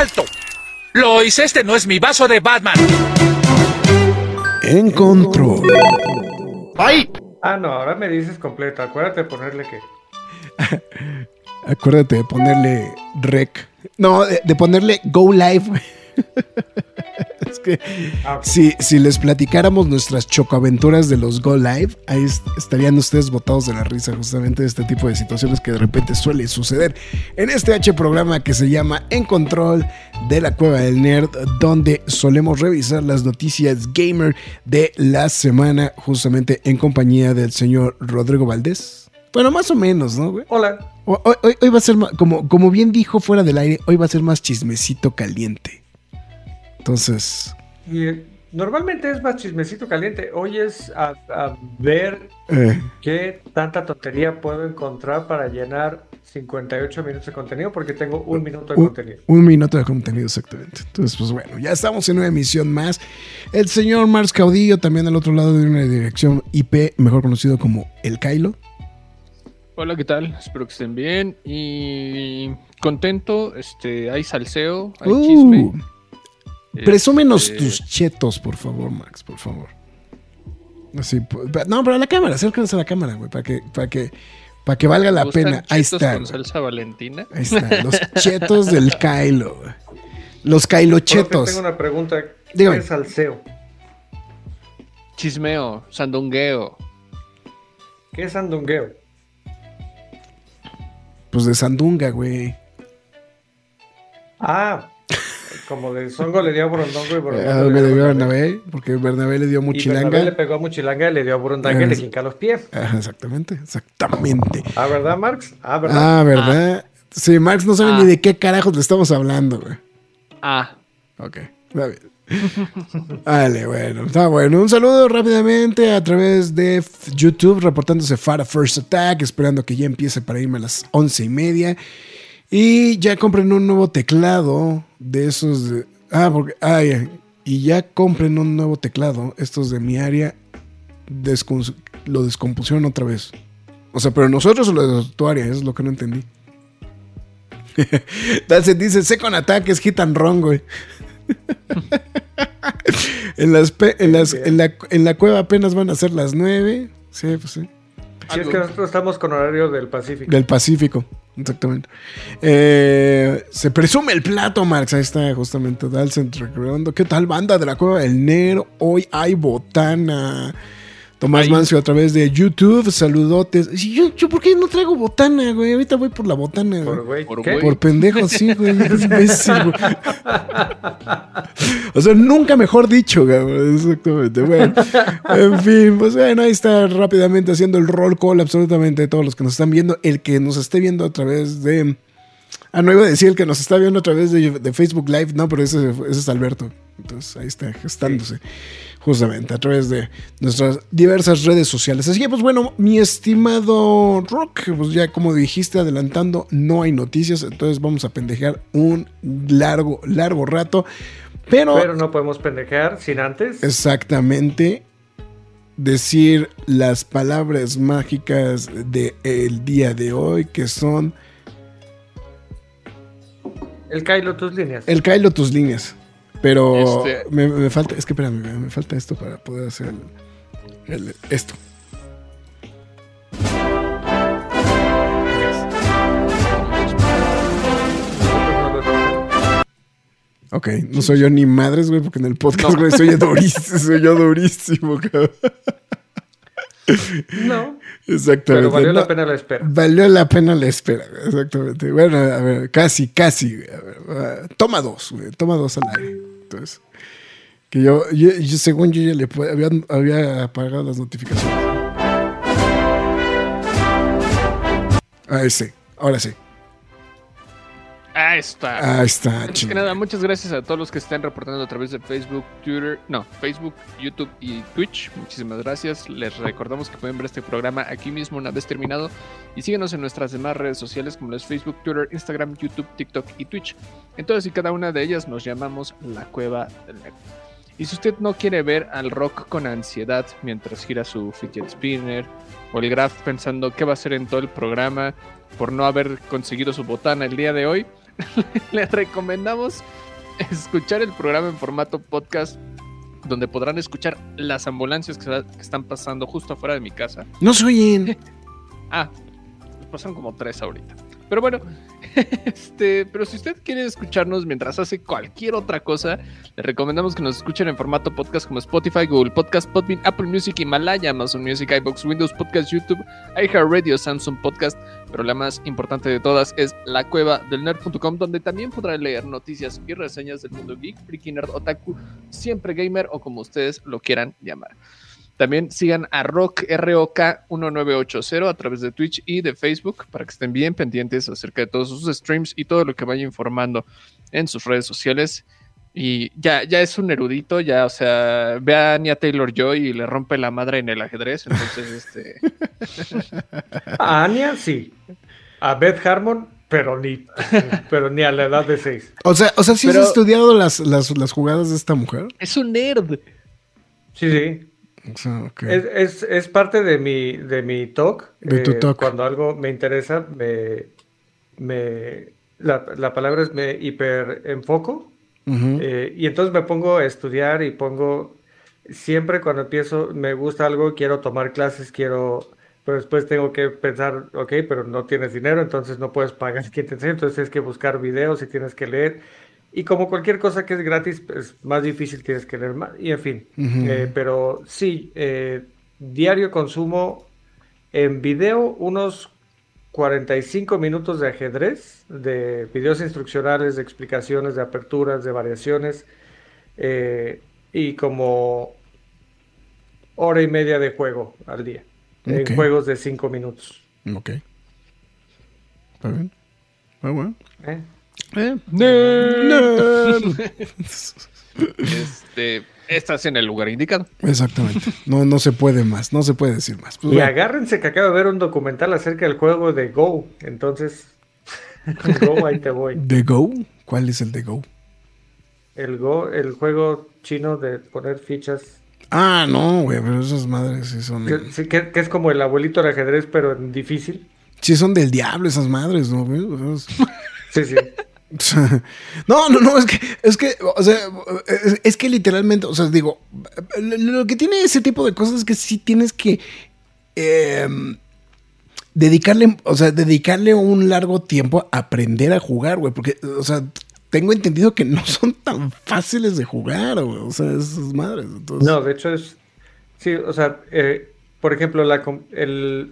¡Alto! Lois, este no es mi vaso de Batman. En control. ¡Ay! Ah, no, ahora me dices completo. Acuérdate de ponerle que. Acuérdate de ponerle rec. No, de, ponerle go live. es que ah, si, si, les platicáramos nuestras chocoaventuras de los Go Live, ahí estarían ustedes botados de la risa justamente de este tipo de situaciones que de repente suele suceder en este H programa que se llama En Control de la Cueva del Nerd, donde solemos revisar las noticias gamer de la semana justamente en compañía del señor Rodrigo Valdés. Bueno, más o menos, ¿no, güey? Hola. Hoy, va a ser, como, como bien dijo fuera del aire, hoy va a ser más chismecito caliente. Entonces. Y, eh, normalmente es más chismecito caliente. Hoy es a, ver eh. qué tanta tontería puedo encontrar para llenar 58 minutos de contenido, porque tengo un minuto de contenido. Un minuto de contenido, exactamente. Entonces, pues bueno, ya estamos en una emisión más. El señor Mars Caudillo, también al otro lado de una dirección IP, mejor conocido como El Kailo. Hola, ¿qué tal? Espero que estén bien y contento. Este, hay salseo, hay uh. chisme. Presúmenos este, tus chetos, por favor, Max, por favor. Así, no, pero a la cámara, acérquense a la cámara, güey, para que, para que, para que valga la pena. Ahí está. con salsa valentina? Ahí está, los chetos del Kylo. Los Kylo chetos. Tengo una pregunta. ¿Qué es salseo? Chismeo, sandungueo. ¿Qué es sandungueo? Pues de sandunga, güey. Ah, como de Songo le dio a Burundongo y Burundongo le dio a Bernabé, porque Bernabé le dio a Muchilanga. Y Bernabé le pegó a Muchilanga y le dio a Burundanga y le quinca los pies. exactamente, exactamente. Ah, ¿verdad, Marx? Ah, ¿verdad? Ah, ¿verdad? Sí, Marx no sabe ni ah. de qué carajos le estamos hablando, güey. Ah. Ok, está bien. Vale, bueno, está bueno. Un saludo rápidamente a través de YouTube, reportándose Fara First Attack, esperando que ya empiece para irme a las once y media. Y ya compren un nuevo teclado de esos de... Ah, porque... Ah, Y ya compren un nuevo teclado. Estos de mi área lo descompusieron otra vez. O sea, pero nosotros o lo de tu área, es lo que no entendí. se dice Second Attack es hit and run, güey. en, las, en, las, en, la, en la cueva apenas van a ser las nueve. Sí, pues sí. Sí, es que nosotros estamos con horario del Pacífico. Del Pacífico, exactamente. Eh, se presume el plato, Marx. Ahí está justamente Dalcent recordando. ¿Qué tal, banda de la Cueva del Nero? Hoy hay botana. Tomás Mancio a través de YouTube, saludotes. Yo, yo, ¿por qué no traigo botana, güey? Ahorita voy por la botana, ¿Por, güey? ¿Por, pendejo, sí, güey. o sea, nunca mejor dicho, güey. Exactamente. Bueno, en fin, pues bueno, ahí está rápidamente haciendo el roll call absolutamente de todos los que nos están viendo. El que nos esté viendo a través de. Ah, no iba a decir el que nos está viendo a través de, Facebook Live, no, pero ese, ese, es Alberto. Entonces ahí está gestándose justamente a través de nuestras diversas redes sociales. Así que, pues bueno, mi estimado Rock, pues ya como dijiste, adelantando, no hay noticias, entonces vamos a pendejear un largo, largo rato. Pero, pero no podemos pendejear sin antes. Exactamente. Decir las palabras mágicas del día de hoy, que son. El Kylo, tus líneas. El Kylo, tus líneas. Pero este- me, falta, es que espérame, me falta esto para poder hacer esto. Ok, no soy yo ni madres, güey, porque en el podcast, güey, soy durísimo, soy yo durísimo, cabrón. No. Exactamente. Pero valió la pena la espera. Valió la pena la espera, exactamente. Bueno, a ver, casi, casi. toma dos, güey. Toma dos al aire. Entonces, que yo, según yo ya le había, había apagado las notificaciones. Ah, ese. Ahora sí. Ahí está. Ahí está, Antes que nada, muchas gracias a todos los que estén reportando a través de Facebook, Twitter, no, Facebook, YouTube y Twitch. Muchísimas gracias. Les recordamos que pueden ver este programa aquí mismo una vez terminado y síguenos en nuestras demás redes sociales como las Facebook, Twitter, Instagram, YouTube, TikTok y Twitch. En todas y cada una de ellas nos llamamos La Cueva del Nerd. Y si usted no quiere ver al rock con ansiedad mientras gira su fidget spinner o el graph pensando qué va a hacer en todo el programa por no haber conseguido su botana el día de hoy, les recomendamos escuchar el programa en formato podcast donde podrán escuchar las ambulancias que, están pasando justo afuera de mi casa. No se oyen. Ah, pasaron como tres ahorita. Pero bueno, este, pero si usted quiere escucharnos mientras hace cualquier otra cosa, le recomendamos que nos escuchen en formato podcast como Spotify, Google Podcast, Podbean, Apple Music, Himalaya, Amazon Music, iBox, Windows Podcast, YouTube, iHeartRadio, Samsung Podcast, pero la más importante de todas es la cueva del nerd.com, donde también podrá leer noticias y reseñas del mundo geek, freaky, nerd, otaku, siempre gamer o como ustedes lo quieran llamar. También sigan a Rock ROK 1980 a través de Twitch y de Facebook para que estén bien pendientes acerca de todos sus streams y todo lo que vaya informando en sus redes sociales. Y ya, ya es un erudito, ya, o sea, ve a Anya Taylor Joy y le rompe la madre en el ajedrez. Entonces, este. A Anya, sí. A Beth Harmon, pero ni, pero ni a la edad de 6. O sea, o sea, ¿sí Pero- has estudiado las, las, las jugadas de esta mujer? Es un nerd. Sí, sí. O sea, ok. Es, es, es parte de mi, de mi talk. De tu talk. Cuando algo me interesa, me, me la, la palabra es me hiper enfoco. Ujú. Eh, y entonces me pongo a estudiar y pongo, siempre cuando empiezo, me gusta algo, quiero tomar clases, quiero, pero después tengo que pensar, ok, pero no tienes dinero, entonces no puedes pagar quien te enseñe, entonces tienes que buscar videos y tienes que leer. Y como cualquier cosa que es gratis, es más difícil, tienes que leer más, y en fin. Eh, pero sí, eh, diario consumo en video unos 45 minutos de ajedrez, de videos instruccionales, de explicaciones, de aperturas, de variaciones, eh, y como hora y media de juego al día, en juegos de 5 minutos. Ok. Está bien. Ah, bueno. ¿eh? Eh. Este, estás en el lugar indicado. Exactamente. No, no se puede más. No se puede decir más. Pues Y bueno. agárrense que acabo de ver un documental acerca del juego de Go, entonces, Go, ahí te voy. ¿The Go? ¿Cuál es el de Go? El Go, el juego chino de poner fichas Ah, no, güey, pero esas madres sí son. Que, sí, que- que es como el abuelito del ajedrez, pero en difícil. Sí son del diablo esas madres, ¿no? Sí, sí. No, no, no, es que, es que, o sea, es, que literalmente, o sea, digo, lo, que tiene ese tipo de cosas es que sí tienes que eh, dedicarle, o sea, dedicarle un largo tiempo a aprender a jugar, güey, porque, o sea, tengo entendido que no son tan fáciles de jugar, güey, o sea, esas madres. Entonces, No, de hecho es. Sí, o sea, eh, por ejemplo, la,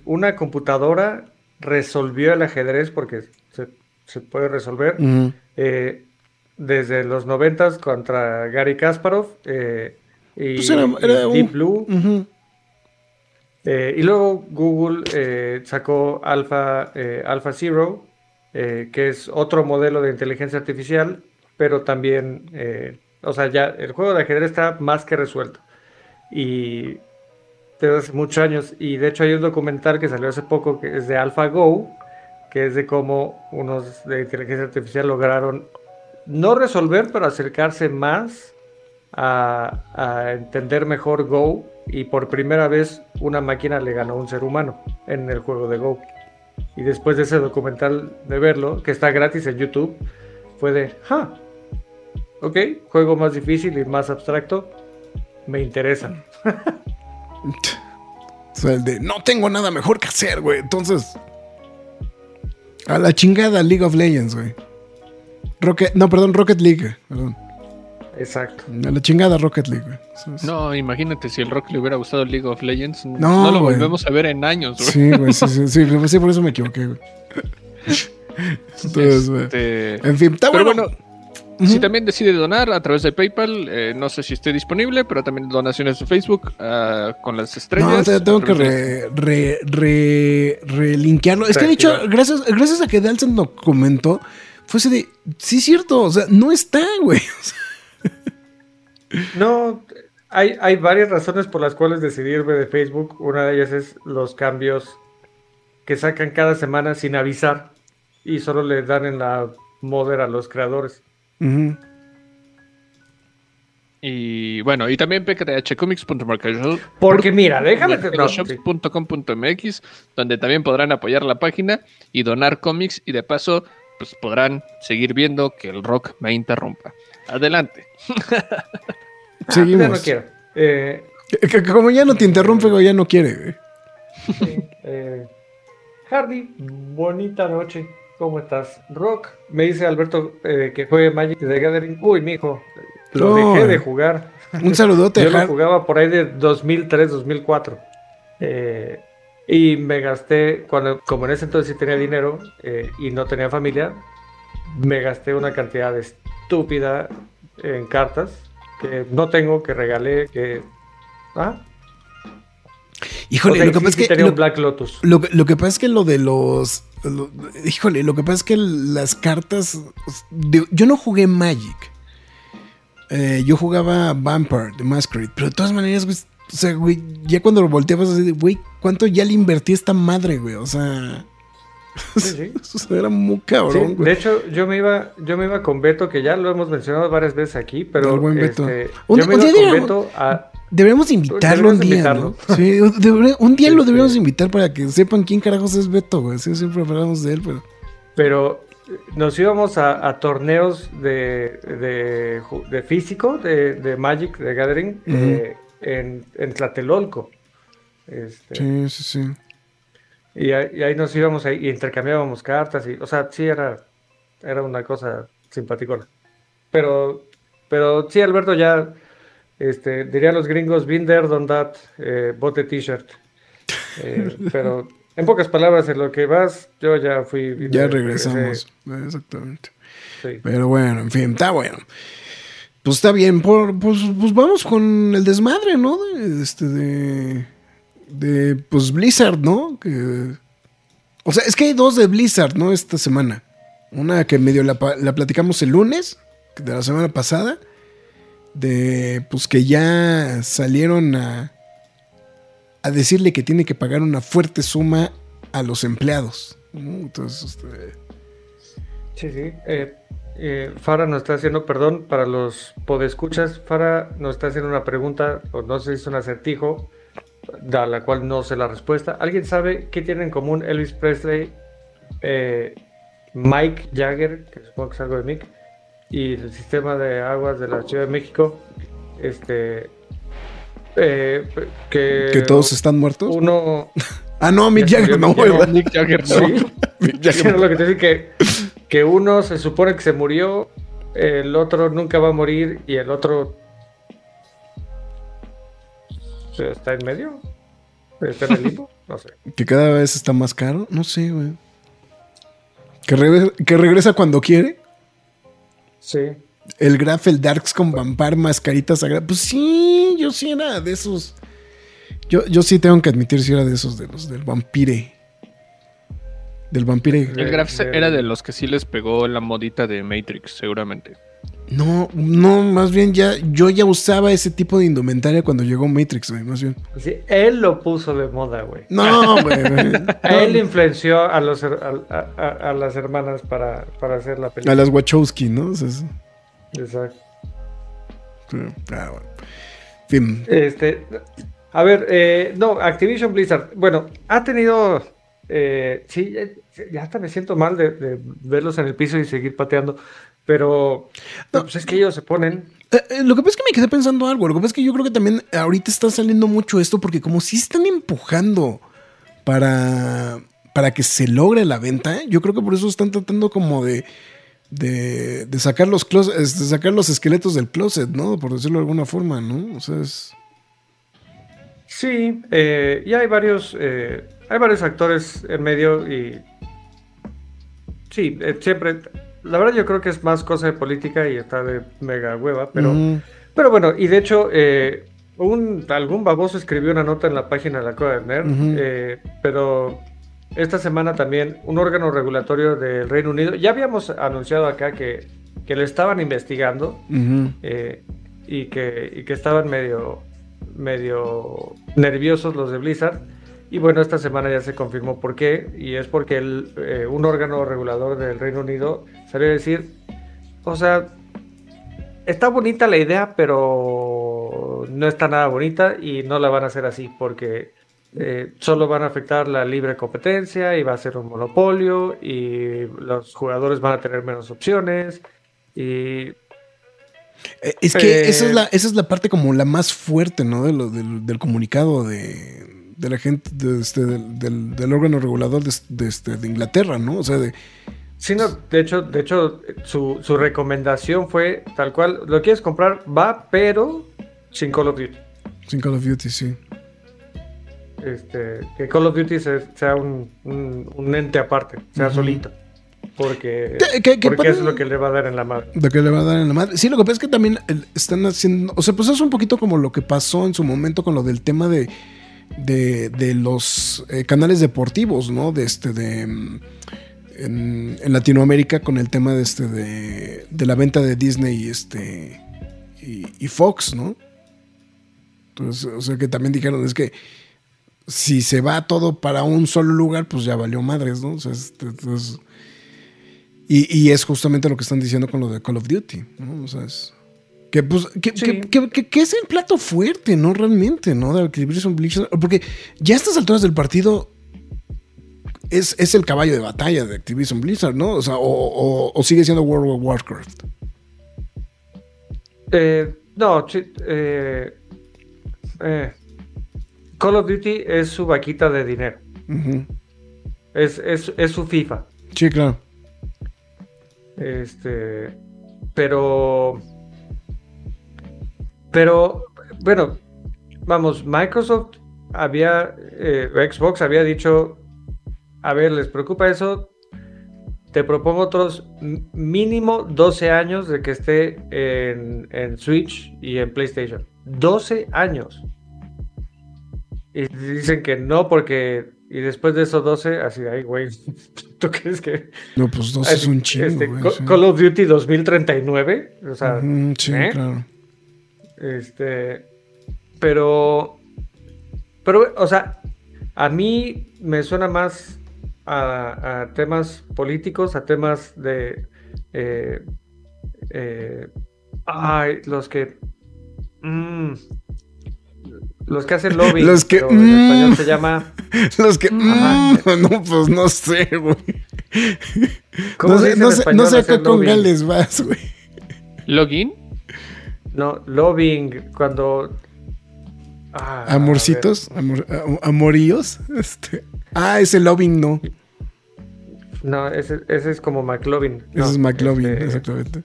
una computadora resolvió el ajedrez porque se, puede resolver eh, desde los noventas contra Gary Kasparov eh, y, Pues era- era y un- Deep Blue. Eh, y luego Google sacó Alpha, Alpha Zero, que es otro modelo de inteligencia artificial, pero también, o sea, ya el juego de ajedrez está más que resuelto. Y desde hace muchos años, y de hecho hay un documental que salió hace poco que es de AlphaGo, que es de cómo unos de inteligencia artificial lograron no resolver, pero acercarse más a, entender mejor Go y por primera vez una máquina le ganó a un ser humano en el juego de Go. Y después de ese documental de verlo, que está gratis en YouTube, fue de, ja, ok, juego más difícil y más abstracto, me interesa. O el de no tengo nada mejor que hacer, güey. Entonces, a la chingada League of Legends, güey. Rocket, no, perdón, Rocket League, perdón. Exacto. A la chingada Rocket League, güey. Es- No, imagínate si el rock le hubiera gustado League of Legends. No, No, lo güey. volvemos a ver en años, güey. Sí, güey, sí, sí, sí, sí, por eso me equivoqué, güey. Entonces, güey. Este, En fin, está Pero bueno. Si también decide donar a través de PayPal, eh, no sé si esté disponible, pero también donaciones de Facebook ah, con las estrellas. No, te- tengo que re, re, re, relinkearlo. Es que de hecho, gracias, gracias a que Dalton nos comentó, fuese de, sí es cierto, o sea, no está, güey. No, hay, hay varias razones por las cuales decidí irme de Facebook. Una de ellas es los cambios que sacan cada semana sin avisar y solo le dan en la moder a los creadores. Y bueno, y también pkthcomics.marketshop Porque mira, déjame... donde también podrán apoyar la página y donar cómics y de paso pues podrán seguir viendo que el rock me interrumpa. Adelante. Ah, Seguimos. ya no quiero. Eh, que como ya no te interrumpe, güey, ya no quiere, eh, Hardy, bonita noche. ¿Cómo estás? Rock, me dice Alberto eh, que juegue Magic the Gathering. Uy, mijo, lo No, dejé de jugar. Un saludote, Yo lo jugaba por ahí de 2003, 2004. Eh, y me gasté, cuando, como en ese entonces sí tenía dinero eh, y no tenía familia, me gasté una cantidad estúpida en cartas que no tengo, que regalé, que... Ah, Híjole, o sea, lo que sí- pasa es que. Lo, Black Lotus. lo lo que pasa es que lo de los. Lo- híjole, lo que pasa es que las cartas. de- yo no jugué Magic. Eh, yo jugaba Vampire de Masquerade. Pero de todas maneras, güey. O sea, güey, ya cuando lo volteabas así de, güey, ¿cuánto ya le invertí a esta madre, güey? O sea. Sí, era muy Sí, cabrón, de güey. hecho, yo me iba, yo me iba con Beto, que ya lo hemos mencionado varias veces aquí, pero El buen Beto. este, Un- yo me iba con Beto a Deberíamos invitarlo un día, invitarlo. ¿no? Sí, un día lo Este- deberíamos invitar para que sepan quién carajos es Beto, güey. Sí, siempre hablamos de él, pero. pero nos íbamos a, a torneos de, de, de físico, de, de Magic, de Gathering, eh, en, en Tlatelolco. Este, Sí, sí, sí. y, ahí, y ahí nos íbamos ahí, y intercambiábamos cartas, y, o sea, sí era, era una cosa simpaticona. Pero, pero sí, Alberto, ya, este, dirían los gringos, been there, done that, eh, bote t-shirt. Eh, pero, en pocas palabras, en lo que vas, yo ya fui. Ya regresé, regresamos. Exactamente. sí. Pero bueno, en fin, está bueno. Pues está bien, por, pues, pues vamos con el desmadre, ¿no? De, este, de, de, pues Blizzard, ¿no? Que, o sea, es que hay dos de Blizzard, ¿no? Esta semana. Una que medio la, la platicamos el lunes, de la semana pasada, de, pues que ya salieron a, a decirle que tiene que pagar una fuerte suma a los empleados. Entonces, este, Sí, sí. Eh, eh, Fara nos está haciendo, perdón, para los podescuchas, Fara nos está haciendo una pregunta, o no si es un acertijo, a la cual no sé la respuesta. ¿Alguien sabe qué tienen en común Elvis Presley, eh, Mike Jagger, que supongo que es algo de Mick, y el sistema de aguas de la Ciudad de México? Este. eh, que, que todos están muertos. Uno. Ah, no, Mick Jagger salió no, Mick Jagger. no. Sí. Mick Jagger. lo que te dice que, que uno se supone que se murió, el otro nunca va a morir y el otro está en medio. Está en el limbo, no sé. Que cada vez está más caro. No sé, güey. Que regresa cuando quiere. Sí. El Graf, el Darks con Vampire, mascarita sagrada. Pues sí, yo sí era de esos. Yo, yo sí tengo que admitir, si era de esos, de los del Vampire. Del Vampire. El Graf era de los que sí les pegó la modita de Matrix, seguramente. No, no, más bien ya. Yo ya usaba ese tipo de indumentaria cuando llegó Matrix, güey, más bien. Sí, él lo puso de moda, güey. No, güey. Él influenció a, los, a, a- a las hermanas para, para hacer la A película. las Wachowski, ¿no? O sea, es- Exacto. sí. Ah, bueno. Fin. Este, a ver, eh, no, Activision Blizzard, bueno, ha tenido, eh, sí, ya, ya hasta me siento mal de, de verlos en el piso y seguir pateando, pero no, pues es que ellos se ponen, Eh, eh, lo que pasa es que me quedé pensando algo. Lo que pasa es que yo creo que también ahorita está saliendo mucho esto porque como si están empujando para, para que se logre la venta, ¿eh? yo creo que por eso están tratando como de, de, de sacar los closet- de sacar los esqueletos del closet, ¿no? Por decirlo de alguna forma, ¿no? O sea, es... sí, eh, y hay varios, eh, hay varios actores en medio y sí, eh, siempre, la verdad yo creo que es más cosa de política y está de mega hueva, pero... Pero bueno, y de hecho, eh, un, algún baboso escribió una nota en la página de la Cueva del Nerd, eh, pero esta semana también un órgano regulatorio del Reino Unido, ya habíamos anunciado acá que, que lo estaban investigando eh, y, que, y que estaban medio, medio nerviosos los de Blizzard. Y bueno, esta semana ya se confirmó por qué, y es porque el, eh, un órgano regulador del Reino Unido salió a decir, o sea, está bonita la idea, pero no está nada bonita y no la van a hacer así, porque eh, solo van a afectar la libre competencia y va a ser un monopolio y los jugadores van a tener menos opciones y Eh, Es que Eh, esa, es la, esa es la parte como la más fuerte, ¿no? De lo- del, del comunicado de, de la gente, de este, del, del- del órgano regulador de, de este, de Inglaterra, ¿no? O sea, de, Sí, no, de hecho, de hecho su, su recomendación fue tal cual, lo quieres comprar, va, pero sin Call of Duty. sin Call of Duty, sí. Este, que Call of Duty se- sea un, un- un ente aparte, sea solito. Porque, Que- que- que porque para- eso es lo que le va a dar en la madre. De que le va a dar en la madre. Sí, lo que pasa es que también el- están haciendo. O sea, pues es un poquito como lo que pasó en su momento con lo del tema de. De, de los eh, canales deportivos, ¿no? De este, de. En, Latinoamérica con el tema de este, de, de la venta de Disney y este. Y, Fox, ¿no? Entonces, o sea, que también dijeron, es que si se va todo para un solo lugar, pues ya valió madres, ¿no? O sea, este, entonces. Y, y es justamente lo que están diciendo con lo de Call of Duty, ¿no? O sea, es. Que, pues, que, Sí. que- que- es el plato fuerte, ¿no? Realmente, ¿no? De Activision Blizzard. Porque ya a estas alturas del partido es, es el caballo de batalla de Activision Blizzard, ¿no? O sea, o, o- o sigue siendo World of Warcraft. Eh, no, eh, eh, Call of Duty es su vaquita de dinero. Es, es, es su FIFA. Sí, claro. Este, pero, pero, bueno, vamos, Microsoft había, eh, Xbox había dicho, a ver, ¿les preocupa eso? Te propongo otros mínimo 12 años de que esté en, en Switch y en PlayStation. 12 años. Y dicen que no porque... Y después de esos 12, así, ay, güey, ¿tú crees que No, pues dos es un chingo, este, güey, sí. Call of Duty 2039. O sea, Ujú, sí, ¿eh? claro. Este. Pero. Pero, o sea, a mí me suena más a, a temas políticos, a temas de. eh, eh, ay, los que. mm, los que hacen lobby. Los que, pero en mm. español se llama. Los que. Ajá. mm, no, pues no sé, güey. ¿Cómo No se sé, dice no en sé, español no sé acá con lobbying? Gales vas, güey. ¿Login? No, lobbying, cuando. Ah. Amorcitos, amor- am- amoríos. Este. Ah, ese loving no. No, ese, ese es como McLovin. Ese es McLovin, este, exactamente.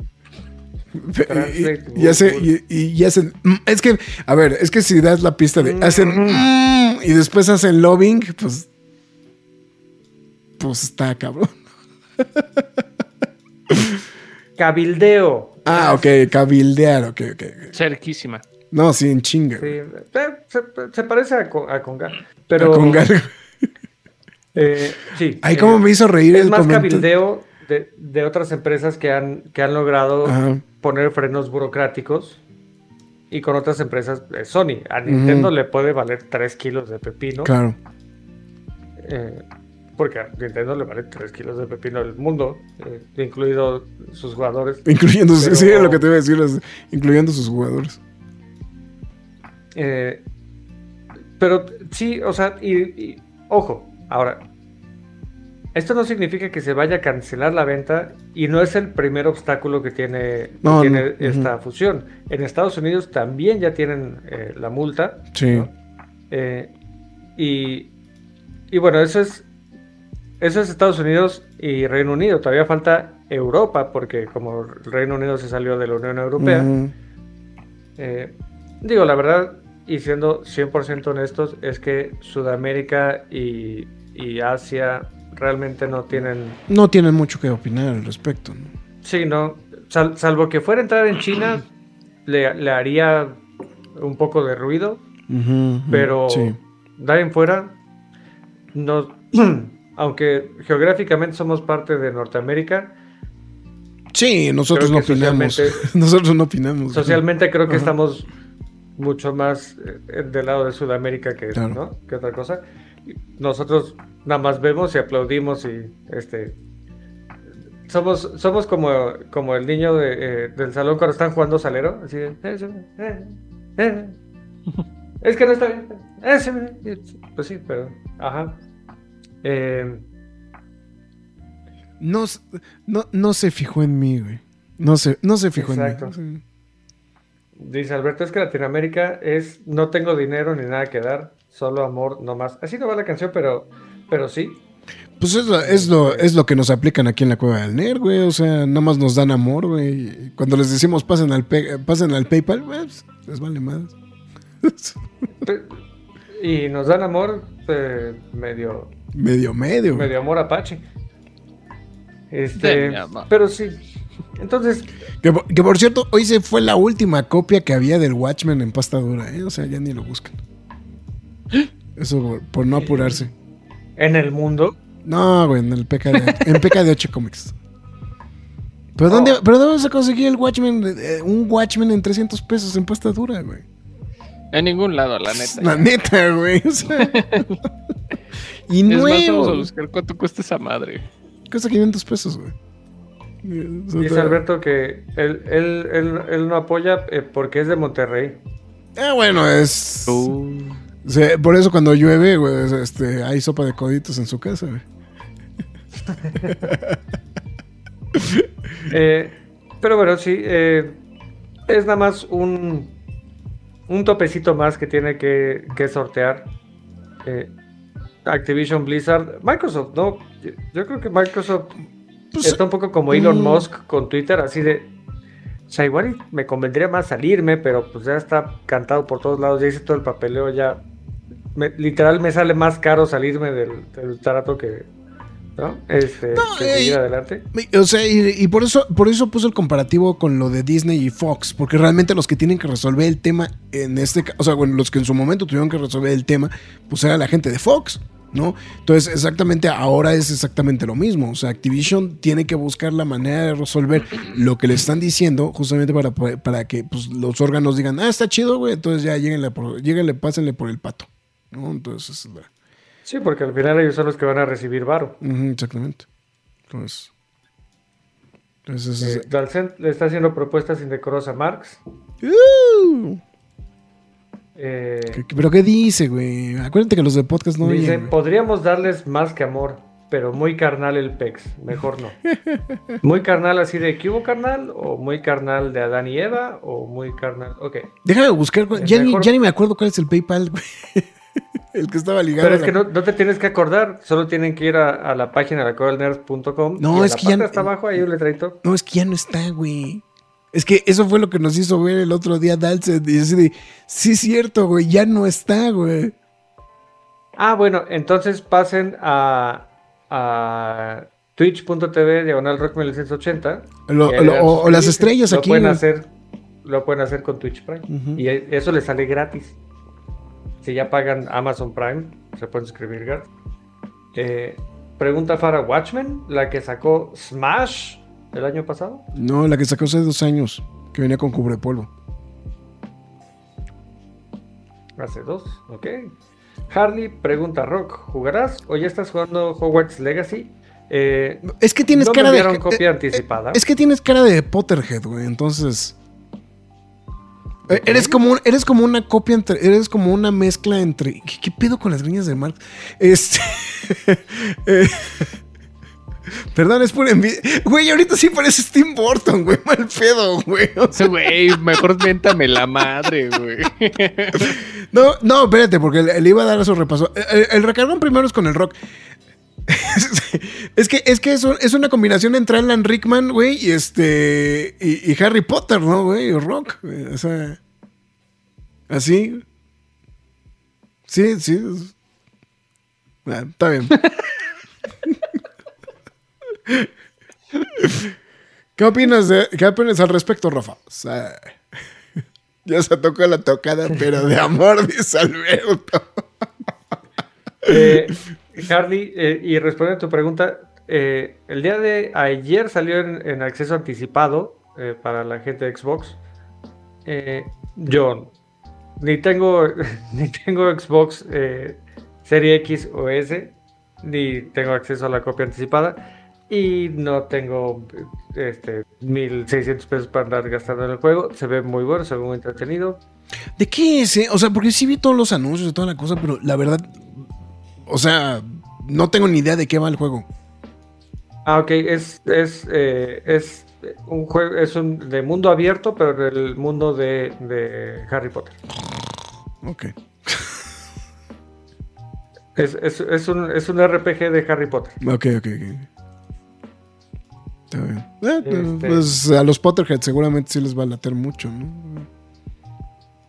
Y, y hace, y, y hacen. mm, Es que, a ver, es que si das la pista de. Hacen. mm, y después hacen loving, pues. Pues está cabrón. Cabildeo. Ah, ok, cabildear, ok, ok. Cerquísima. No, sí, en chinga. Sí, eh, se, se parece a, a Conga. Pero. A eh, sí. Ay, eh, cómo me hizo reír Es el más comentario. cabildeo de, de otras empresas que han, que han logrado Ajá. poner frenos burocráticos. Y con otras empresas, eh, Sony. A Nintendo le puede valer 3 kilos de pepino. Claro. Porque a Nintendo le vale 3 kilos de pepino el mundo, eh, incluido sus jugadores. Incluyendo, Pero- sí, lo que te iba a decir, es- incluyendo sus jugadores. Eh, pero sí, o sea, y, y- ojo, ahora, esto no significa que se vaya a cancelar la venta y no es el primer obstáculo que tiene, que tiene no, esta fusión. En Estados Unidos también ya tienen eh, la multa. Sí. ¿no? Eh, y, y bueno, eso es, eso es Estados Unidos y Reino Unido. Todavía falta Europa, porque como el Reino Unido se salió de la Unión Europea, eh, digo, la verdad, y siendo 100% honestos, es que Sudamérica y, y Asia realmente no tienen... No tienen mucho que opinar al respecto. ¿no? Sí, no. Sal- salvo que fuera a entrar en China, le, le haría un poco de ruido, pero Sí. ahí en fuera, no, aunque geográficamente somos parte de Norteamérica, Sí, nosotros no opinamos. socialmente- nosotros no opinamos. socialmente creo que Ajá. estamos mucho más eh, del lado de Sudamérica que, Claro. ¿no? que otra cosa. Nosotros nada más vemos y aplaudimos y este somos somos como, como el niño de, eh, del salón cuando están jugando salero, así de, "Eh, eh, eh". es que no está bien. eh, sí, eh". Pues sí, pero ajá. Eh, No, no, no se fijó en mí, güey. No se, no se fijó Exacto. en mí. Dice Alberto, es que Latinoamérica es no tengo dinero ni nada que dar, solo amor nomás. Así no va la canción, pero, pero sí. Pues es lo, es, lo, es lo que nos aplican aquí en la cueva del Nerd, güey. O sea, nada más nos dan amor, güey. Cuando les decimos pasen al, pasen al PayPal, pues, les vale más. Y nos dan amor eh, medio, medio, medio. medio amor apache. De Este, pero sí. Entonces, Que, por- que por cierto, hoy se fue la última copia que había del Watchmen en pasta dura, ¿eh? O sea, ya ni lo buscan. Eso por, por no apurarse. en el mundo, No, güey, en el PK en PK8 Comics. ¿Pero dónde, ¿Pero dónde vas a conseguir el Watchmen? eh, un Watchmen en 300 pesos en pasta dura, güey. En ningún lado, la neta. La neta, güey. O sea. y Es más, vamos a nuevo. buscar cuánto cuesta esa madre. Cuesta 500 pesos, güey. Dice Alberto que él, él, él, él no apoya eh, porque es de Monterrey. Ah, bueno, es. o sea, por eso cuando llueve, güey, es, este, hay sopa de coditos en su casa, güey. Eh, pero bueno, sí, eh, es nada más un, un topecito más que tiene que, que sortear eh, Activision Blizzard. Microsoft, ¿no? Yo, creo que Microsoft Pues, está un poco como Elon mm. Musk con Twitter, así de... O sea, igual me convendría más salirme, pero pues ya está cantado por todos lados, ya hice todo el papeleo, ya... me- literal me sale más caro salirme del, del trato que... ¿No? Este, No, que eh, seguir adelante. O sea, y, y por eso, por eso puso el comparativo con lo de Disney y Fox, porque realmente los que tienen que resolver el tema en este, ca- o sea, bueno, los que en su momento tuvieron que resolver el tema, pues era la gente de Fox, ¿no? Entonces, exactamente ahora es exactamente lo mismo, o sea, Activision tiene que buscar la manera de resolver lo que le están diciendo, justamente para, para que pues, los órganos digan, ah, está chido, güey, entonces ya lléguenle, pásenle por el pato, ¿no? Entonces, la- Sí, porque al final ellos son los que van a recibir varo. Exactamente. Entonces, entonces Eh, es- Dalcent le está haciendo propuestas indecorosas a Marx. Uh. Eh, ¿Qué- qué- ¿Pero qué dice, güey? Acuérdate que los de podcast no dice, oyen, podríamos darles más que amor, pero muy carnal el pex. Mejor no. muy carnal así de que hubo carnal, o muy carnal de Adán y Eva, o muy carnal. Ok. Déjame buscar. Ya ni, mejor- ya ni me acuerdo cuál es el PayPal, güey. el que estaba ligado. Pero es la- que no, no te tienes que acordar, solo tienen que ir a, a la página de lacodelnerds.com. No, y es la que ya no- hasta abajo hay un letrerito. No, es que ya no está, güey. Es que eso fue lo que nos hizo ver el otro día Dalset. Y así de, sí, es cierto, güey, ya no está, güey. Ah, bueno, entonces pasen a, a twitch.tv diagonal rock 1980. Lo- lo- o- o las estrellas lo aquí, Pueden hacer, lo pueden hacer con Twitch Prime. Y eso les sale gratis. Si ya pagan Amazon Prime, se pueden suscribir gratis. Eh, pregunta para Watchmen, la que sacó Smash el año pasado. No, la que sacó hace dos años, que venía con cubrepolvo. Hace dos, ok. Harley pregunta Rock, ¿jugarás o ya estás jugando Hogwarts Legacy? Eh, Es que tienes no cara me de. copia eh, anticipada. Es que tienes cara de Potterhead, güey. Entonces. eh, Eres como, eres como una copia entre. Eres como una mezcla entre. ¿Qué, qué pedo con las greñas de Marx? Este. eh, perdón, es por envidia. Güey, ahorita sí pareces Tim Burton, güey. Mal pedo, güey. O sea, Güey, mejor méntame la madre, güey. no, no, espérate, porque le, iba a dar su repaso. El, el- el recargón primero es con el rock. es que, es que es, es una combinación entre Alan Rickman, güey, y este. Y, y Harry Potter, ¿no, güey? O rock. güey, O sea. Así. Sí, sí. Ah, está bien. ¿Qué opinas, de, ¿Qué opinas al respecto, Rafa? Ya se tocó la tocada, pero de amor, dice Alberto. Eh, eh, y respondiendo a tu pregunta, eh, el día de ayer salió en, acceso anticipado eh, para la gente de Xbox. yo ni tengo, ni tengo Xbox Serie X o S, ni tengo acceso a la copia anticipada. Y no tengo este, 1600 pesos para andar gastando en el juego. Se ve muy bueno, se ve muy entretenido. ¿De qué es? O sea, porque sí vi todos los anuncios y toda la cosa, pero la verdad, o sea, no tengo ni idea de qué va el juego. Ah, ok, es, es, eh, es un juego, es un de mundo abierto, pero del mundo de, de Harry Potter. Ok. Es, es, es, un, es un RPG de Harry Potter. Ok, ok, ok. Está bien. Eh, este pues a los Potterheads seguramente sí les va a later mucho, ¿no?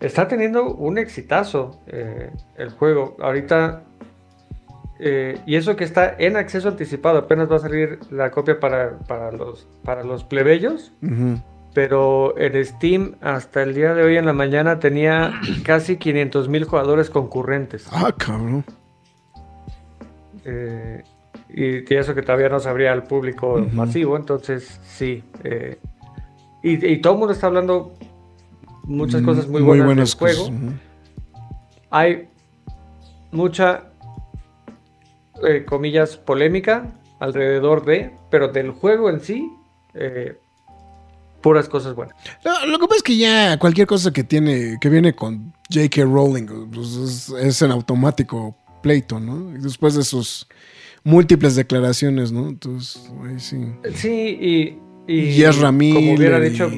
Está teniendo un exitazo eh, el juego. Ahorita eh, y eso que está en acceso anticipado, apenas va a salir la copia para, para, los, para los plebeyos. Pero en Steam, hasta el día de hoy en la mañana, tenía casi 500 mil jugadores concurrentes. Ah, cabrón. Eh, y, eso que todavía no sabría al público masivo, entonces sí. Eh, y, todo el mundo está hablando muchas mm, cosas muy, buenas, del juego. Hay mucha eh, comillas, polémica alrededor de, pero del juego en sí, eh, puras cosas buenas. lo que pasa es que ya cualquier cosa que tiene, que viene con J.K. Rowling, pues es, en automático pleito, ¿no? Después de sus múltiples declaraciones, ¿no? Entonces, sí. Sí, y. Y, es Ramírez. Como hubiera dicho.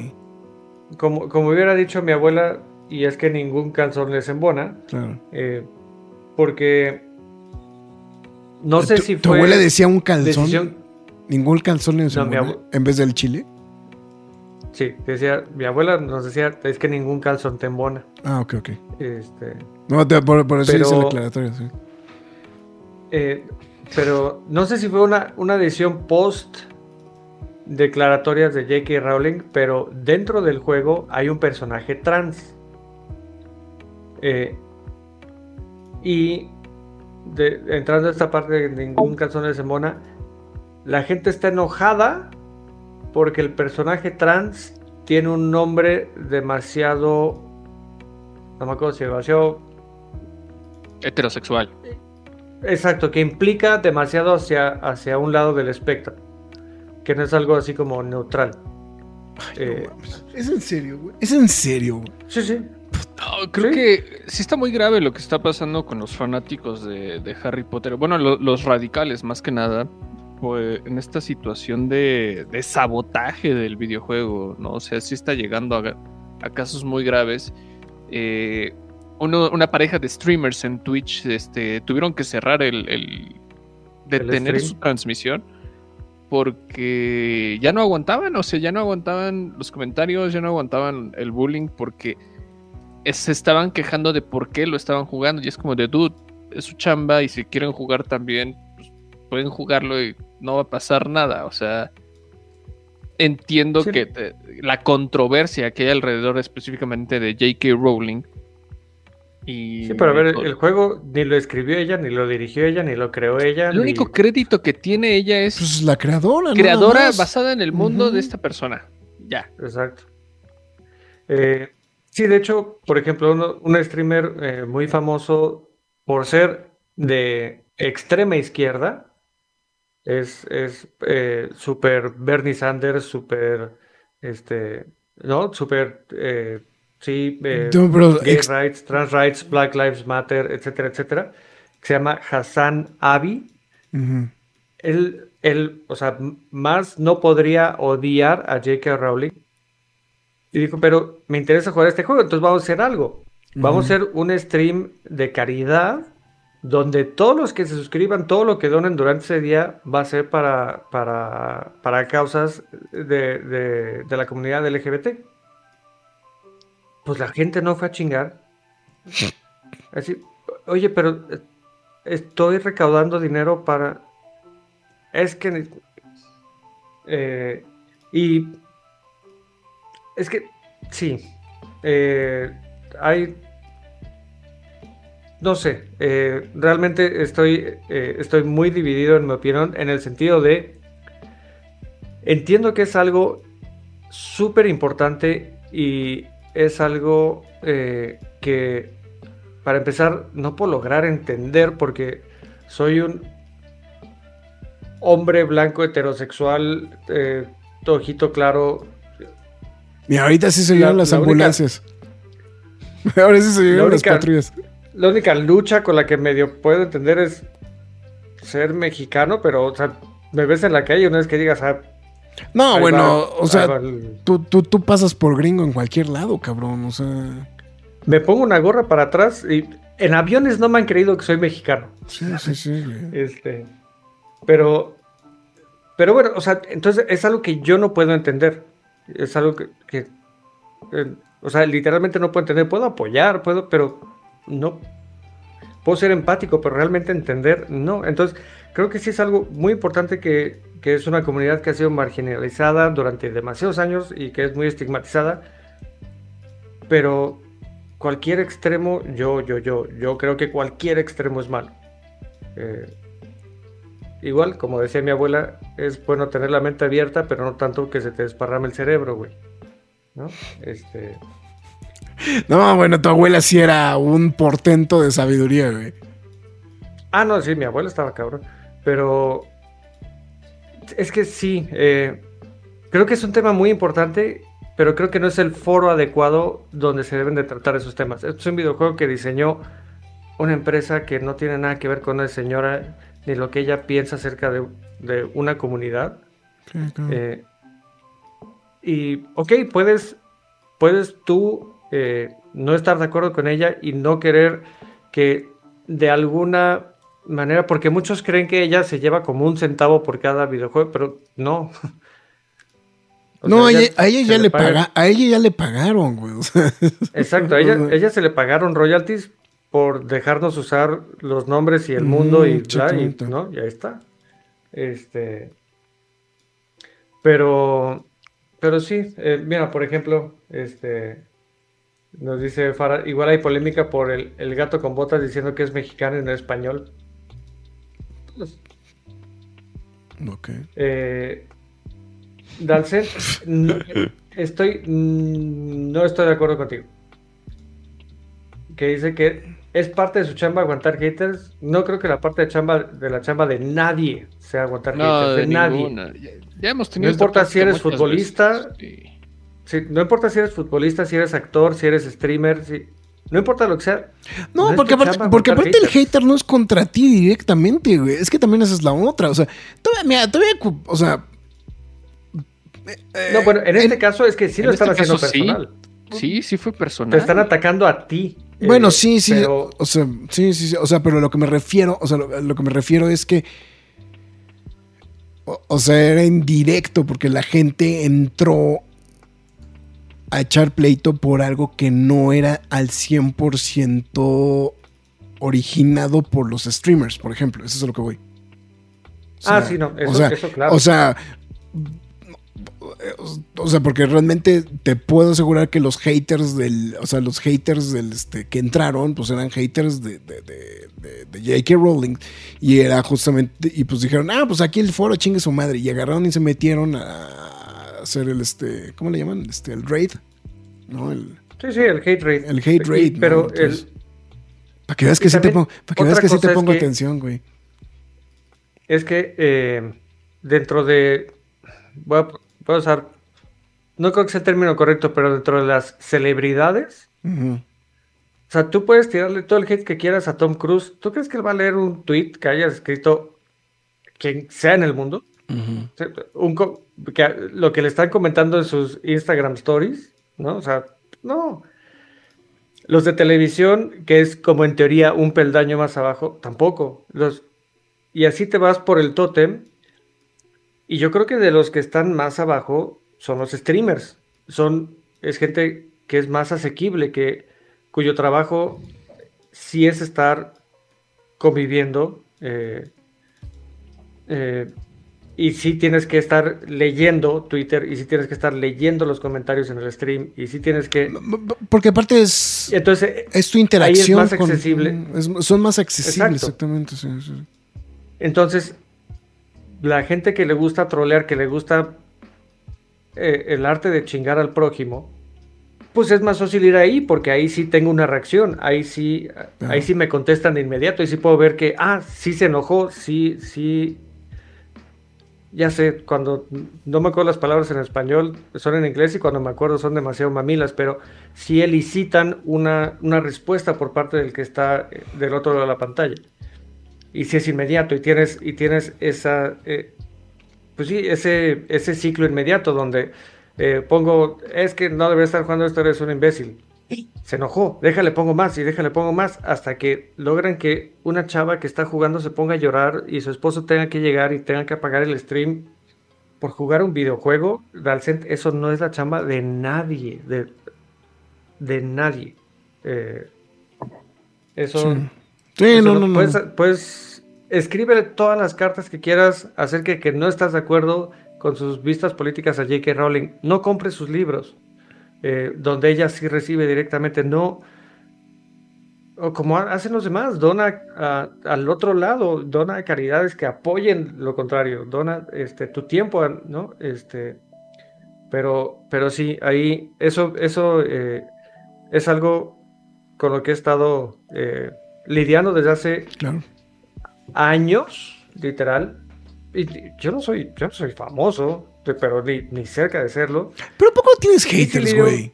Como, como hubiera dicho mi abuela, y es que ningún calzón les embona. Claro. Eh, porque no sé si fue. ¿Tu abuela decía un calzón? ¿Ningún calzón en, en vez del chile? Sí, decía, mi abuela nos decía, es que ningún calzón te embona. Ah, ok, ok. Este, no, por, eso hice la aclaratoria, sí. Eh, pero no sé si fue una, una edición post declaratorias de J.K. Rowling, pero dentro del juego hay un personaje trans. Eh, y entrando a esta parte de ningún calzón de semona, la gente está enojada porque el personaje trans tiene un nombre demasiado. No me acuerdo si demasiado. Heterosexual. Exacto, que implica demasiado hacia, hacia un lado del espectro. Que no es algo así como neutral. Eh, es en serio, güey. Es en serio. Sí, sí creo que sí está muy grave lo que está pasando con los fanáticos de, Harry Potter. Bueno, los radicales más que nada. Pues, en esta situación de, sabotaje del videojuego, ¿no? O sea, sí está llegando a, casos muy graves. Eh, una pareja de streamers en Twitch este, tuvieron que cerrar el, detener su transmisión porque ya no aguantaban, o sea, ya no aguantaban los comentarios, ya no aguantaban el bullying porque se estaban quejando de por qué lo estaban jugando. Y es como de, dude, es su chamba y si quieren jugar también, pues, pueden jugarlo y no va a pasar nada. O sea, entiendo que la controversia que hay alrededor específicamente de J.K. Rowling. Y sí, pero a ver, el juego ni lo escribió ella, ni lo dirigió ella, ni lo creó ella. El único crédito que tiene ella es. Pues la creadora, Creadora basada en el mundo de esta persona. Ya. Exacto. Eh, Sí, de hecho, por ejemplo, un streamer eh, muy famoso por ser de extrema izquierda es, es eh, super Bernie Sanders, super, este, ¿no? Super, eh, sí, gay rights, trans rights, Black Lives Matter, etcétera, etcétera, se llama Hassan Abi. él, él, o sea, más no podría odiar a J.K. Rowling y dijo, pero me interesa jugar este juego, entonces vamos a hacer algo. Vamos a hacer un stream de caridad donde todos los que se suscriban, todo lo que donen durante ese día va a ser para, para, para causas de, de, la comunidad LGBT. Pues la gente no fue a chingar. Así, oye, pero estoy recaudando dinero para... Es que... Eh, y es que, sí. Eh, hay. no sé, eh, realmente estoy, eh, estoy muy dividido en mi opinión en el sentido de, entiendo que es algo súper importante y es algo eh, que, para empezar, no puedo lograr entender porque soy un hombre blanco heterosexual, eh, ojito claro. Y ahorita sí se La- las la única- ambulancias. Ahora sí se llevan las única- patrullas. La única lucha con la que medio puedo entender es ser mexicano, pero, o sea, me ves en la calle una vez que digas, ah, No, ahí bueno, va- o sea, el- tú, tú, tú pasas por gringo en cualquier lado, cabrón. O sea, me pongo una gorra para atrás y en aviones no me han creído que soy mexicano. sí, sí, sí. Este, pero, pero bueno, o sea, entonces es algo que yo no puedo entender. Es algo que, que, eh, o sea, literalmente no puedo entender. Puedo apoyar, puedo, pero no. Puedo ser empático, pero realmente entender, no. Entonces, creo que sí es algo muy importante que, que es una comunidad que ha sido marginalizada durante demasiados años y que es muy estigmatizada. Pero cualquier extremo, yo, yo, yo, yo creo que cualquier extremo es malo. Eh, igual, como decía mi abuela, es bueno tener la mente abierta, pero no tanto que se te desparrame el cerebro, güey. ¿No? Este. No, bueno, tu abuela sí era un portento de sabiduría, güey. Ah, no, sí, mi abuela estaba cabrón. Pero. Es que sí. eh, creo que es un tema muy importante, pero creo que no es el foro adecuado donde se deben de tratar esos temas. Es un videojuego que diseñó una empresa que no tiene nada que ver con la señora ni lo que ella piensa acerca de, de una comunidad. Sí, claro. Eh, y, ok, puedes, puedes tú eh, no estar de acuerdo con ella y no querer que de alguna manera, porque muchos creen que ella se lleva como un centavo por cada videojuego, pero no. O no, a ella, a ella se ya le paga- a ella ya le pagaron, güey. o sea, Exacto, a ella, ella se le pagaron royalties por dejarnos usar los nombres y el mundo y, bla, y, exactamente. ¿no? y ahí está. Este, pero, pero sí, eh, mira, por ejemplo, este, nos dice Farah, igual hay polémica por el, el gato con botas diciendo que es mexicano y no español. Ok. eh, estoy, no estoy de acuerdo contigo. Que dice que es parte de su chamba aguantar haters. No creo que la parte de chamba de la chamba de nadie sea aguantar No, haters, de, de nadie. ninguna. Ya, ya hemos tenido No importa si eres futbolista, veces. Sí. Sí, no importa si eres futbolista, si eres actor, si eres streamer, si- no importa lo que sea. No, porque aparte, chamba porque aparte el hater no es contra ti directamente, güey. Es que también esa es la otra. O sea, todavía, mira, todavía, o sea. No, bueno, en en- este caso es que sí en lo este están haciendo caso sí. personal. Sí, sí fue personal. Te están atacando a ti. Bueno, Eh, sí, sí. Pero O sea, sí, sí, sí. O sea, pero lo que me refiero, o sea, lo, lo que me refiero es que. O, o sea, era indirecto porque la gente entró a echar pleito por algo que no era al 100% originado por los streamers, por ejemplo. Eso es a lo que voy. O Ah, sí, no, eso- o sea, eso claro. O sea, o sea, porque realmente te puedo asegurar que los haters del, o sea, los haters del, este, que entraron, pues eran haters de, de, de, de- de J.K. Rowling y era justamente, y pues dijeron, ah, pues aquí el foro chingue su madre y agarraron y se metieron a hacer el, este, ¿cómo le llaman? Este, el raid, ¿no? El, sí, sí, el hate rate. el hate Y- raid, ¿no? Pero Entonces, el, para que veas que sí te pongo, para que veas que sí te es pongo que- atención, güey. es que eh, dentro de. Voy a, voy a usar. No creo que sea el término correcto, pero dentro de las celebridades. O sea, tú puedes tirarle todo el hate que quieras a Tom Cruise. ¿Tú crees que él va a leer un tweet que hayas escrito quien sea en el mundo? Un lo que le están comentando en sus Instagram stories, ¿no? O sea, no. Los de televisión, que es como en teoría un peldaño más abajo, tampoco. Los, y así te vas por el tótem. Y yo creo que de los que están más abajo son los streamers. Son, es gente que es más asequible, que, cuyo trabajo sí es estar conviviendo. eh, eh, y sí tienes que estar leyendo Twitter y sí tienes que estar leyendo los comentarios en el stream y sí tienes que... Porque aparte es... Entonces, es tu interacción. Ahí es más accesible. son más accesibles, exactamente. Entonces, la gente que le gusta trolear, que le gusta eh, el arte de chingar al prójimo, pues es más fácil ir ahí porque ahí sí tengo una reacción, ahí sí, ahí sí me contestan de inmediato, y sí puedo ver que, ah, sí se enojó, sí, sí ya sé, cuando no me acuerdo las palabras en español, son en inglés y cuando me acuerdo son demasiado mamilas, pero si elicitan una, una respuesta por parte del que está eh, del otro lado de la pantalla. Y si es inmediato y tienes, y tienes esa, eh, pues sí, ese, ese ciclo inmediato donde eh, pongo, es que no debería estar jugando esto, eres un imbécil se enojó, déjale pongo más y déjale pongo más, hasta que logran que una chava que está jugando se ponga a llorar y su esposo tenga que llegar y tenga que apagar el stream por jugar un videojuego. Eso no es la chamba de nadie, de, de nadie. Eh, eso. Sí, no, no, no, Puedes, puedes escribe todas las cartas que quieras acerca de que no estás de acuerdo con sus vistas políticas a J.K. Rowling. No compres sus libros eh, donde ella sí recibe directamente, no o como hacen los demás, dona al otro lado, dona caridades que apoyen lo contrario, dona este, tu tiempo, ¿no? Este, pero, pero sí, ahí eso, eso eh, es algo con lo que he estado eh, lidiando desde hace años, literal. Y yo no soy, yo no soy famoso, pero ni, cerca de serlo. Pero poco tienes haters, güey.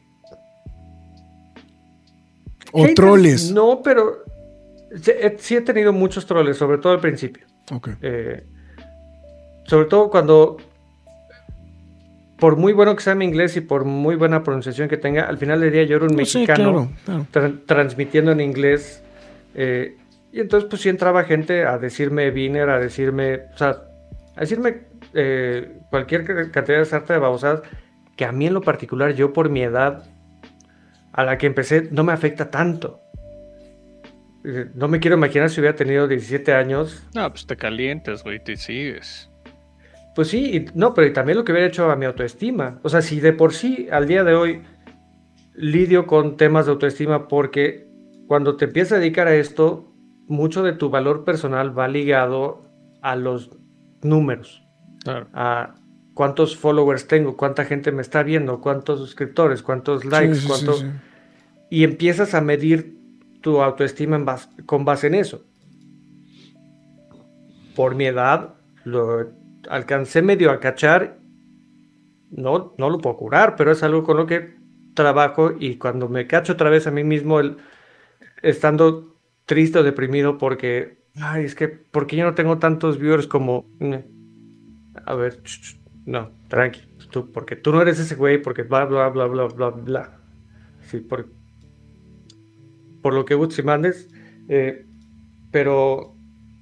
O troles. No, pero sí he tenido muchos troles, sobre todo al principio. Eh, sobre todo cuando, por muy bueno que sea mi inglés y por muy buena pronunciación que tenga, al final del día yo era un mexicano transmitiendo en inglés. Eh, y entonces pues sí entraba gente a decirme Viner, a decirme, o sea, a decirme eh, cualquier cantidad de sarta de babosadas que a mí en lo particular, yo por mi edad a la que empecé, no me afecta tanto. Eh, no me quiero imaginar si hubiera tenido 17 años. No, pues te calientas, güey, te sigues. Pues sí, no, pero también lo que hubiera hecho a mi autoestima. O sea, si de por sí al día de hoy lidio con temas de autoestima porque cuando te empiezas a dedicar a esto, mucho de tu valor personal va ligado a los números a cuántos followers tengo, cuánta gente me está viendo, cuántos suscriptores, cuántos likes, y empiezas a medir tu autoestima con base en eso. Por mi edad, lo alcancé medio a cachar, no, no lo puedo curar, pero es algo con lo que trabajo y cuando me cacho otra vez a mí mismo, el, estando triste o deprimido porque, ay, es que, porque yo no tengo tantos viewers como a ver, no, tranqui, tú, porque tú no eres ese güey, porque bla, bla, bla, bla, bla, bla. Sí, por, por lo que Woodsy mandes, eh, pero,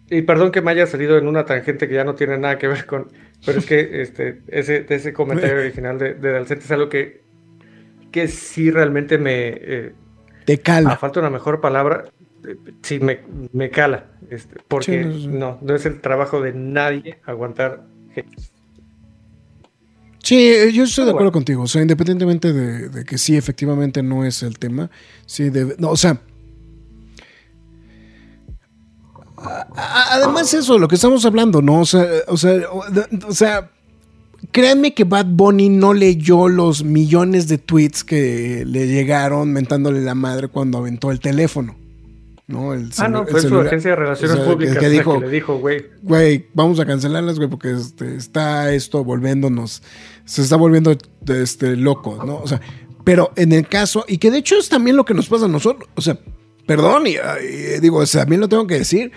y perdón que me haya salido en una tangente que ya no tiene nada que ver con, pero es que este, ese, ese comentario original de, de Dalcete es algo que, que sí realmente me... Eh, Te cala. A falta una mejor palabra, eh, sí me, me cala, este, porque no, no es el trabajo de nadie aguantar Sí, yo estoy de acuerdo contigo. O sea, independientemente de, que sí, efectivamente no es el tema. Sí, no, o sea. además, eso, lo que estamos hablando, ¿no? O sea, o sea, o sea, créanme que Bad Bunny no leyó los millones de tweets que le llegaron mentándole la madre cuando aventó el teléfono. ¿No? ah, no, fue su agencia de relaciones públicas que, dijo, le dijo, güey. Güey, vamos a cancelarlas, güey, porque este, está esto volviéndonos, se está volviendo este, loco, ¿no? O sea, pero en el caso, y que de hecho es también lo que nos pasa a nosotros, o sea, perdón, y, digo, o sea, también lo tengo que decir,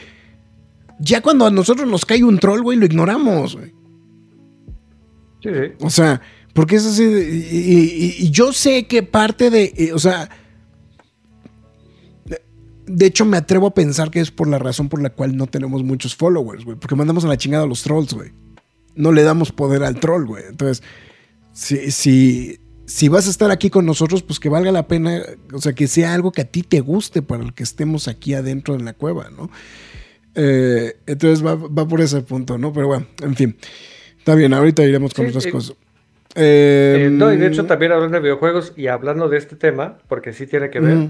ya cuando a nosotros nos cae un troll, güey, lo ignoramos, güey. Sí, O sea, porque es así, y, y yo sé que parte de, o sea, de hecho, me atrevo a pensar que es por la razón por la cual no tenemos muchos followers, güey. Porque mandamos a la chingada a los trolls, güey. No le damos poder al troll, güey. Entonces, si, si, si vas a estar aquí con nosotros, pues que valga la pena, o sea, que sea algo que a ti te guste para el que estemos aquí adentro en la cueva, ¿no? Eh, entonces va, va, por ese punto, ¿no? Pero bueno, en fin. Está bien, ahorita iremos con Sí, otras eh, cosas. Eh, no, y de hecho Em, también hablando de videojuegos y hablando de este tema, porque sí tiene que ver.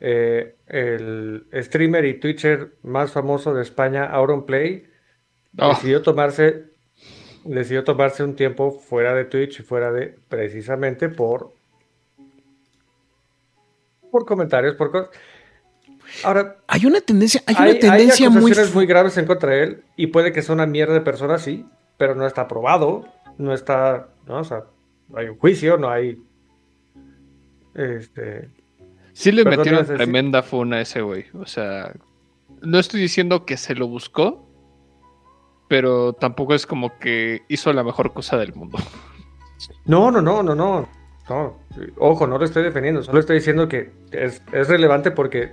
Eh, el streamer y twitcher más famoso de España, Auronplay, Oh. decidió tomarse, decidió tomarse un tiempo fuera de Twitch y fuera de, precisamente por, por comentarios, por cosas. Ahora, Hay una tendencia, hay, hay, una hay tendencia muy, acusaciones muy graves en contra de él y puede que sea una mierda de persona, sí, pero no está probado, no está, no, o sea, no hay un juicio, no hay, este, Sí le Perdón, metieron tremenda funa a ese güey. O sea, no estoy diciendo que se lo buscó, pero tampoco es como que hizo la mejor cosa del mundo. no, no, no, no, no, no, ojo, no lo estoy defendiendo, solo estoy diciendo que es, es relevante porque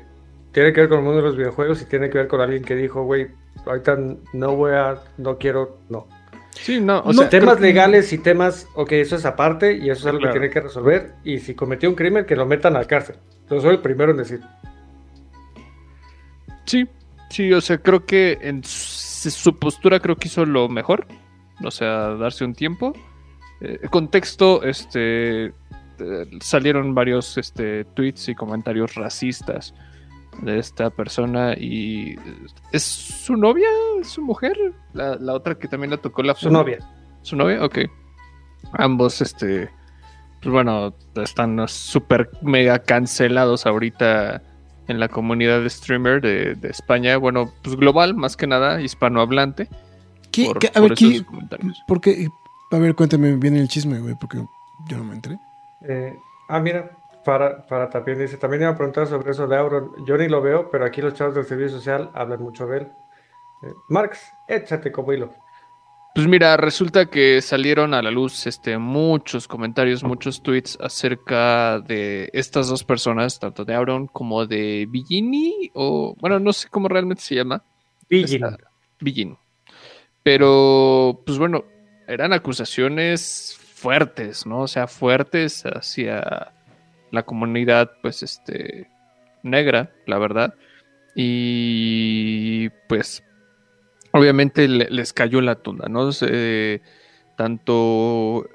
tiene que ver con el mundo de los videojuegos y tiene que ver con alguien que dijo, güey, ahorita no voy a, no quiero, no. Sí, no, o No, sea, temas que- legales y temas, ok, eso es aparte y eso es algo Claro. que tiene que resolver. Y si cometió un crimen, que lo metan a la cárcel. Entonces soy el primero en decir. sí, sí, o sea, creo que en su, postura creo que hizo lo mejor. O sea, darse un tiempo. Eh, contexto, este, eh, salieron varios este, tweets y comentarios racistas de esta persona y eh, es su novia, es su mujer, la, la otra que también le tocó la Su novia. ¿Su novia? Ok. Ambos, este. Pues bueno, están súper mega cancelados ahorita en la comunidad de streamer de, de España. Bueno, pues global, más que nada, hispanohablante. ¿Qué- por- qué- a por ver, ¿qué- comentarios. ¿por qué? A ver, cuéntame bien el chisme, güey, porque yo no me enteré. Eh, ah, mira, para, para también dice, también iba a preguntar sobre eso de Auron. Yo ni lo veo, pero aquí los chavos del servicio social hablan mucho de él. Eh, Marx, échate como hilo. Pues mira, resulta que salieron a la luz este, muchos comentarios, muchos tweets acerca de estas dos personas, tanto de Auron como de Billini, o bueno, no sé cómo realmente se llama. Pillín. Esta- Billin. Pero, pues bueno, eran acusaciones fuertes, ¿no? O sea, fuertes hacia la comunidad, pues, este, negra, la verdad. Y, pues, obviamente le- les cayó la tunda, ¿no? Se- tanto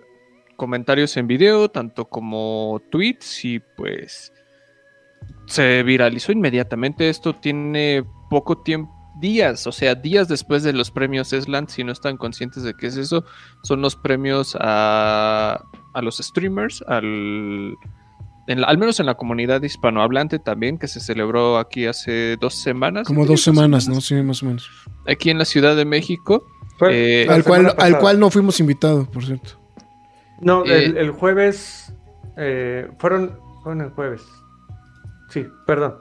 comentarios en video, tanto como tweets y, pues, se viralizó inmediatamente. Esto tiene poco tiempo, días, o sea, días después de los premios Esland, si no están conscientes de qué es eso, son los premios a, a los streamers, al, en la- al menos en la comunidad hispanohablante también, que se celebró aquí hace dos semanas. Como dos semanas, ¿no? Sí, más o menos. Aquí en la Ciudad de México. Fue Eh, Al cual, al cual no fuimos invitados, por cierto. No, Eh, el, el jueves. eh, fueron, fueron el jueves. Sí, perdón.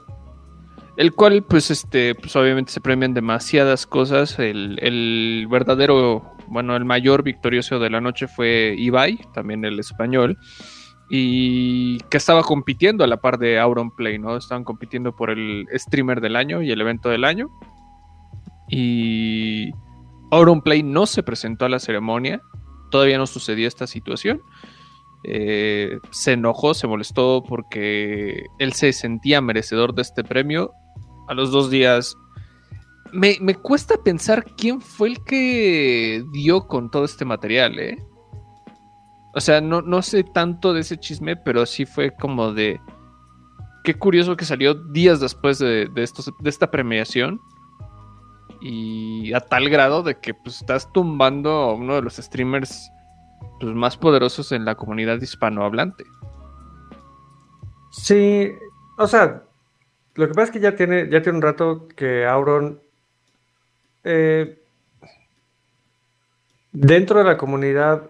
El cual, pues, este, pues obviamente se premian demasiadas cosas. El, el verdadero, bueno, el mayor victorioso de la noche fue Ibai, también el español. Y que estaba compitiendo a la par de Auronplay, ¿no? Estaban compitiendo por el streamer del año y el evento del año. Y Auronplay no se presentó a la ceremonia. Todavía no sucedía esta situación. Eh, se enojó, se molestó porque él se sentía merecedor de este premio. A los dos días. Me, me cuesta pensar quién fue el que dio con todo este material, ¿eh? O sea, no, no sé tanto de ese chisme, pero sí fue como de. Qué curioso que salió días después de, de de esta premiación. Y a tal grado de que pues, estás tumbando a uno de los streamers pues, más poderosos en la comunidad hispanohablante. Sí, o sea, lo que pasa es que ya tiene, ya tiene un rato que Auron, eh, dentro de la comunidad,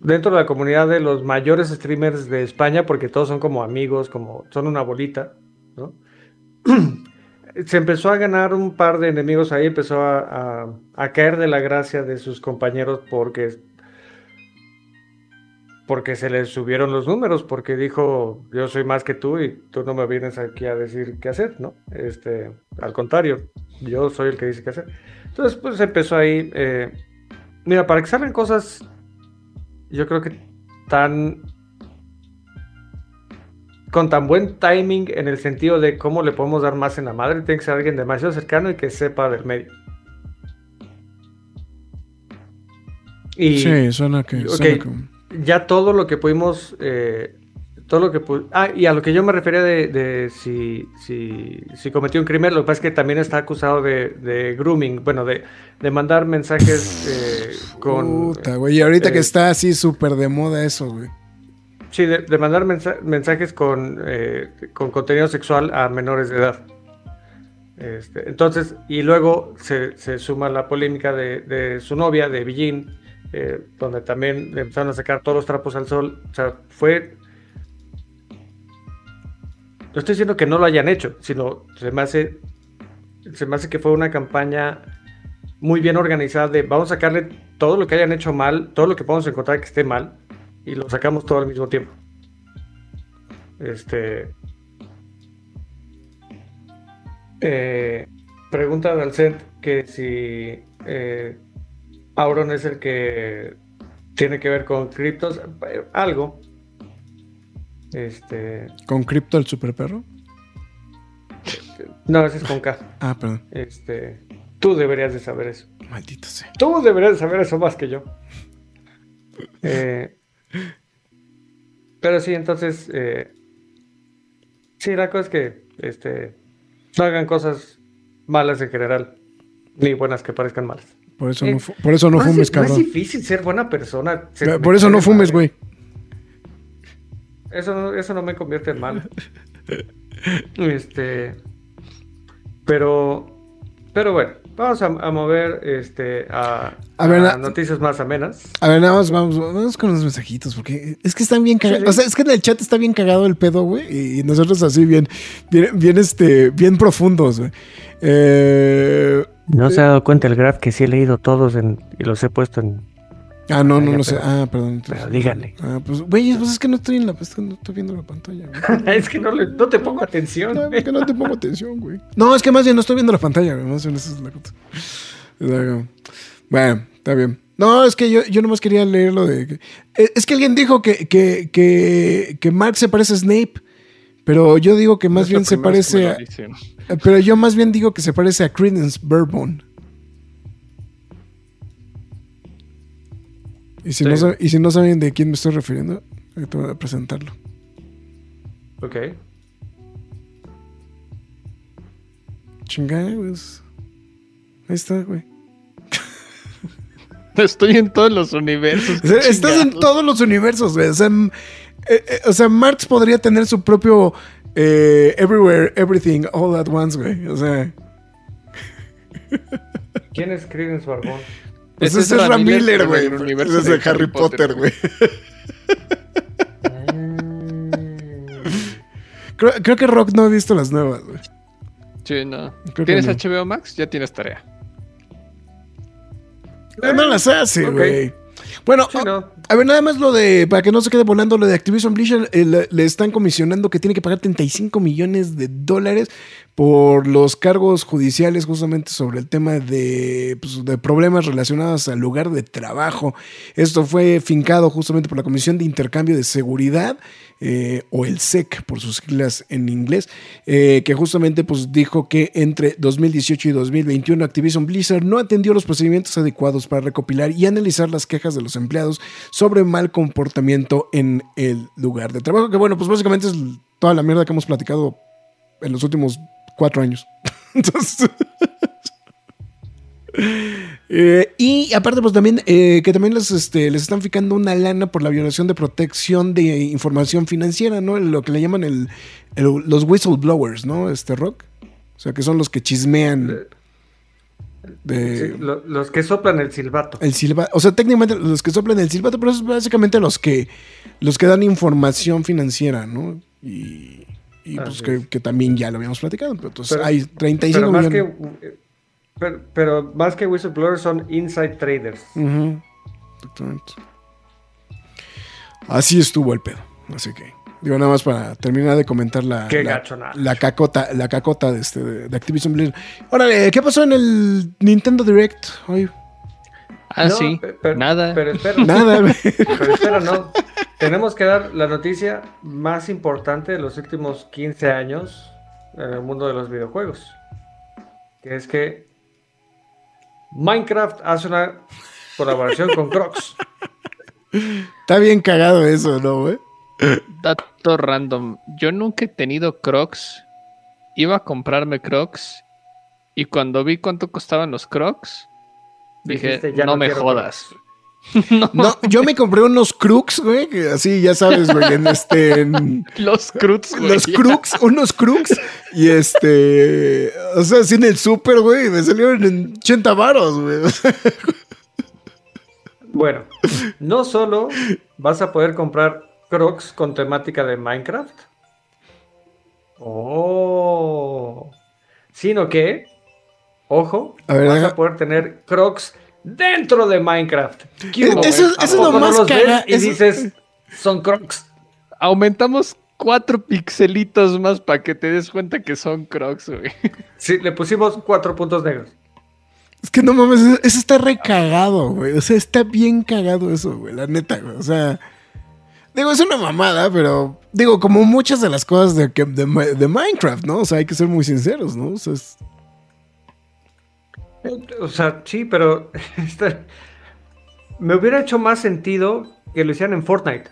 dentro de la comunidad de los mayores streamers de España, porque todos son como amigos, como son una bolita, ¿no? Se empezó a ganar un par de enemigos ahí, empezó a, a- a caer de la gracia de sus compañeros porque porque se le subieron los números, porque dijo, yo soy más que tú y tú no me vienes aquí a decir qué hacer, ¿no? Este, al contrario, yo soy el que dice qué hacer. Entonces, pues empezó ahí, eh, Mira, para que salgan cosas, yo creo que tan. con tan buen timing en el sentido de cómo le podemos dar más en la madre, tiene que ser alguien demasiado cercano y que sepa del medio. Y, sí, suena que. Okay, suena que... Ya todo lo que pudimos eh, todo lo que ah, y a lo que yo me refería de, de si, si, si cometió un crimen, lo que pasa es que también está acusado de, de grooming, bueno, de, de mandar mensajes eh, con... Puta, güey. Y ahorita que eh, está así súper de moda eso, güey. Sí, de, de mandar mensa- mensajes con, eh, con contenido sexual a menores de edad. Este, entonces, y luego se, se suma la polémica de, de su novia, de Billin, eh, donde también empezaron a sacar todos los trapos al sol. O sea, fue. No estoy diciendo que no lo hayan hecho, sino se me hace. Se me hace que fue una campaña muy bien organizada de vamos a sacarle todo lo que hayan hecho mal, todo lo que podamos encontrar que esté mal, y lo sacamos todo al mismo tiempo. Este. Eh, pregunta de Alcent que si eh, Auron es el que tiene que ver con criptos. Algo. Este. ¿Con Crypto el super perro? No, ese es con K. Ah, perdón. Este. Tú deberías de saber eso. Maldito sea. Tú deberías de saber eso más que yo. Eh, pero sí, entonces. eh, sí, la cosa es que. Este. No hagan cosas malas en general. Ni buenas que parezcan malas. Por eso Eh, no, por eso no es- fumes, No es cabrón. difícil ser buena persona. Por eso no fumes, güey. Eso no, eso no me convierte en malo. Este. Pero. Pero bueno, vamos a, a mover este, a, A ver, a na- noticias más amenas. A ver, nada más vamos, vamos con los mensajitos, porque es que están bien cagados. Sí, sí. O sea, es que en el chat está bien cagado el pedo, güey. Y nosotros así bien, bien, bien, este, bien profundos, güey. Eh, No se ha dado cuenta el Graf que sí he leído todos en- y los he puesto en. Ah, no, no Ah, ya, lo sé. pero- Ah, perdón. pero díganle. Ah, pues, güey, pues es que no estoy en la, es que no estoy viendo la pantalla, güey. es que no, le- no te pongo atención. No, es que no te pongo atención, güey. No, es que más bien no estoy viendo la pantalla, güey. Más bien esa es la cosa. Bueno, está bien. No, es que yo, yo nomás quería leer lo de... que- eh, Es que alguien dijo que, que, que, que Mark se parece a Snape, pero yo digo que más bien se parece a... eh, Pero yo más bien digo que se parece a Credence Bourbon. Y si, Sí. no, y si no saben de quién me estoy refiriendo, ahorita voy a presentarlo. Ok. Chingada, pues. Ahí está, güey. Estoy en todos los universos. O sea, qué estás en todos los universos, güey. O sea, eh, eh, o sea, Marx podría tener su propio eh, Everywhere, Everything, All at Once, güey. O sea, ¿Quién es Credence Barbón? Pues Ese ese es Ram Miller, güey. es de Harry Potter, güey. Creo, creo que Rock no ha visto las nuevas, güey. Sí, no. Creo ¿Tienes no. HBO Max? Ya tienes tarea. Eh, No las hace, güey. Bueno, Sí, a- no. a ver, nada más lo de, para que no se quede volando, lo de Activision Blizzard, eh, le, le están comisionando que tiene que pagar 35 millones de dólares por los cargos judiciales justamente sobre el tema de, pues, de problemas relacionados al lugar de trabajo. Esto fue fincado justamente por la Comisión de Intercambio de Seguridad, eh, o el SEC por sus siglas en inglés, eh, que justamente pues, dijo que entre 2018 y 2021 Activision Blizzard no atendió los procedimientos adecuados para recopilar y analizar las quejas de los empleados sobre mal comportamiento en el lugar de trabajo, que bueno, pues básicamente es toda la mierda que hemos platicado en los últimos cuatro años. Entonces... Eh, y aparte, pues también eh, que también les, este, les están ficando una lana por la violación de protección de información financiera, ¿no? Lo que le llaman el, el- los whistleblowers, ¿no? Este rock. O sea, que son los que chismean de Sí, lo- los que soplan el silbato. el silbato. O sea, técnicamente los que soplan el silbato, pero es básicamente los que los que dan información financiera, ¿no? Y, y, pues que, que también ya lo habíamos platicado. Pero entonces Pero- hay 35 Pero más, que, millones. eh, pero, pero más que whistleblowers son inside traders. Exactamente. Así estuvo el pedo. Así que, digo, nada más para terminar de comentar la, Qué la, gacho, nada. la cacota, la cacota de, este, de, de Activision Blizzard. Órale, ¿qué pasó en el Nintendo Direct hoy? Ah, No, sí. Nada. Pero espera, Nada, pero espera, no. Tenemos que dar la noticia más importante de los últimos 15 años en el mundo de los videojuegos. Que es que Minecraft hace una colaboración con Crocs. Está bien cagado eso, ¿no, güey? Dato random. Yo nunca he tenido Crocs. Iba a comprarme Crocs. Y cuando vi cuánto costaban los Crocs, dije, Dijiste, ya no, no me jodas. No, yo me compré unos crooks, güey, que así, ya sabes, güey, en este... en- Los Crocs, güey. los crooks, unos crooks, y este... O sea, así en el súper, güey, me salieron en 80 varos, güey. Bueno, no solo vas a poder comprar Crocs con temática de Minecraft. Oh. Sino que, ojo, A ver, vas deja- a poder tener Crocs dentro de Minecraft. ¿Qué hubo, Eso- eso es lo no más ves caga- Y eso- dices, son Crocs. Aumentamos cuatro pixelitos más para que te des cuenta que son Crocs, güey. Sí, le pusimos cuatro puntos negros. Es que no mames, eso- está recagado, güey. O sea, está bien cagado eso, güey, la neta, güey. O sea, digo, es una mamada, pero digo, como muchas de las cosas de, que- de, de Minecraft, ¿no? O sea, hay que ser muy sinceros, ¿no? O sea, es- O sea, sí, pero me hubiera hecho más sentido que lo hicieran en Fortnite.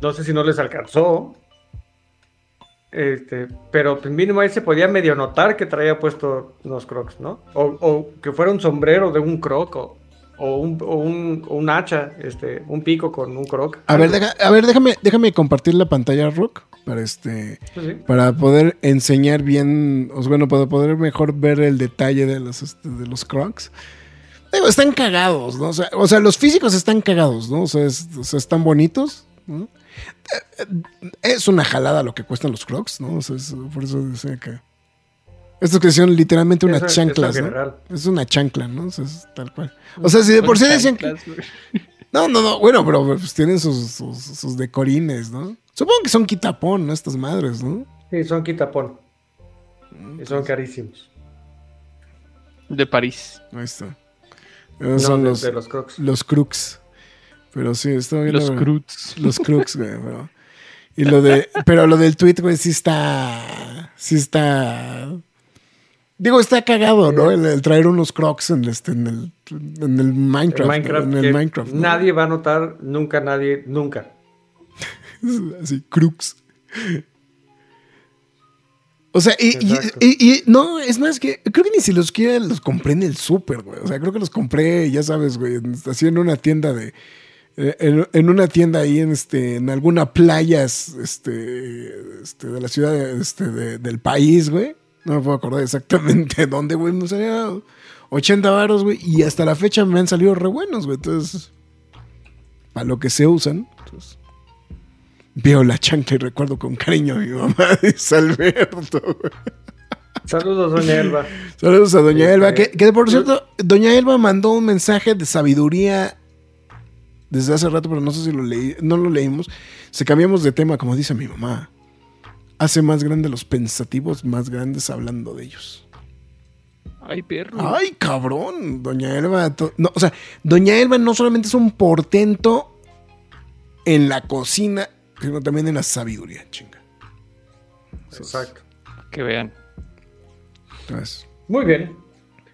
No sé si no les alcanzó. Este, pero pues mínimo ahí se podía medio notar que traía puesto unos crocs, ¿no? O, o que fuera un sombrero de un croc o, o un, o un, un hacha, este, un pico con un croc. A ver, a ver, déjame, déjame compartir la pantalla, Rock, para este, Sí, sí. para poder enseñar bien, o sea, bueno, para poder mejor ver el detalle de los, este, de los Crocs. Digo, están cagados, ¿no? O sea, o sea, los físicos están cagados, ¿no? O sea, es- o sea, están bonitos, ¿no? Eh, eh, Es una jalada lo que cuestan los Crocs, ¿no? O sea, es- por eso decía que... Estos que son literalmente en chanclas, ¿no? Es una chancla, ¿no? O sea, es tal cual. O sea, si de por sí decían que... No, no, no, bueno, pero pues tienen sus, sus, sus decorines, ¿no? Supongo que son quitapón, ¿no? Estas madres, ¿no? Sí, son quitapón. Y son carísimos. De París. Ahí está. No, son de, los, de los crocs. los crooks. Pero sí, está bien. Los Crocs. Los crooks, güey. Pero, y lo de, pero lo del tweet, güey, sí está. Sí está. Digo, está cagado, ¿no? El, el traer unos crocs en, este, en, el, en el Minecraft. En ¿no? Minecraft, En el Minecraft. ¿no? nadie va a notar, nunca nadie, nunca. Así, crooks. O sea, y, y- Exacto. y- y- no, es más que creo que ni si los quiera los compré en el súper, güey. O sea, creo que los compré, ya sabes, güey, así en una tienda de. eh, En, en una tienda ahí en este en alguna playa este, este de la ciudad este, de- del país, güey. No me puedo acordar exactamente dónde, güey. Me salía 80 varos, güey. Y hasta la fecha me han salido re buenos, güey. Entonces, para lo que se usan. Entonces, veo la chancla y recuerdo con cariño a mi mamá, dice Alberto. güey. Saludos, doña Elba. Saludos a Doña Este, Elba. Que, que por cierto, Doña Elba mandó un mensaje de sabiduría desde hace rato, pero no sé si lo leí, no lo leímos. Se cambiamos de tema, como dice mi mamá. Hace más grandes los pensativos, más grandes hablando de ellos. Ay, perro. Ay, cabrón, Doña Elba. No, o sea, Doña Elba no solamente es un portento en la cocina, sino también en la sabiduría, chinga. Exacto. Que vean. Entonces, Muy bien.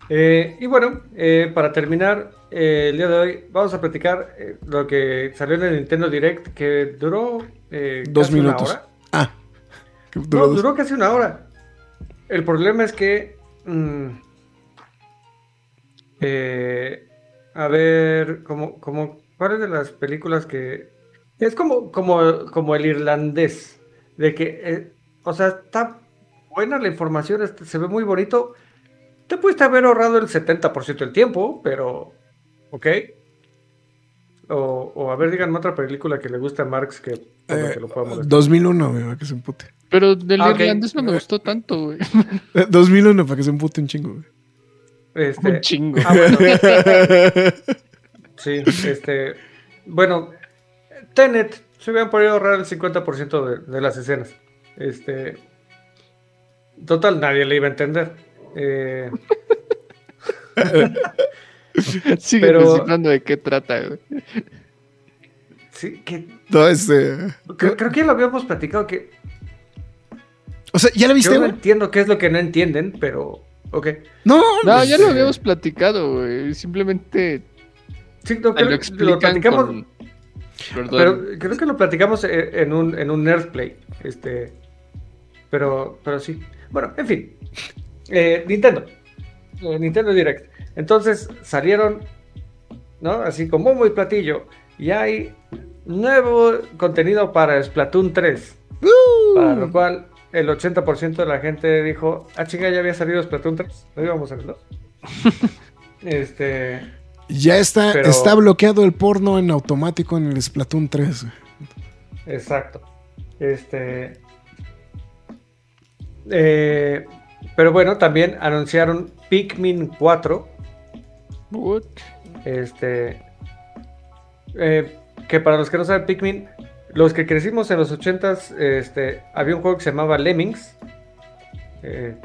Eh, y bueno, eh, para terminar eh, el día de hoy, vamos a platicar eh, lo que salió en el Nintendo Direct, que duró eh, dos casi una minutos. hora. Ah, que No, duró dos- duró casi una hora. El problema es que. mm, eh, a ver, como, como, ¿cuáles de las películas que. Es como, como, como el irlandés. De que, eh, o sea, está buena la información, este, se ve muy bonito. Te pudiste haber ahorrado el 70% del tiempo, pero. ¿Ok? O, o a ver, díganme otra película que le guste a Marx que, Eh, que lo pueda molestar. 2001, güey, para que se empute. Pero del Ah, irlandés no me gustó tanto, güey. Eh, 2001, para que se empute un chingo, güey. Este, Un chingo. Ah, bueno. Sí, este. Bueno, Tenet se hubieran podido ahorrar el 50% de, de las escenas. Este. Total, nadie le iba a entender. Eh, Sigue Pero- de qué trata, güey. sí, que, No, este. creo, creo que ya lo habíamos platicado que O sea, ¿ya la viste, yo no entiendo qué es lo que no entienden, pero. Ok. No, No, pues, ya lo eh, habíamos platicado, güey. Simplemente Sí, no, creo, lo lo platicamos, con... Perdón. pero creo que lo platicamos eh, en un, en un Nerd Play. Este, pero, pero sí. Bueno, en fin. Eh, Nintendo. Eh, Nintendo Direct. Entonces salieron, ¿no? Así como muy platillo. Y hay nuevo contenido para Splatoon 3. Para lo cual el 80% de la gente dijo, ah, chinga, ya había salido Splatoon 3. No íbamos a verlo. este... Ya está, Pero- está bloqueado el porno en automático en el Splatoon 3. güey. Exacto. Este. eh, pero bueno, también anunciaron Pikmin 4. What? Este. eh, que para los que no saben, Pikmin. Los que crecimos en los 80s, este, había un juego que se llamaba Lemmings. Eh,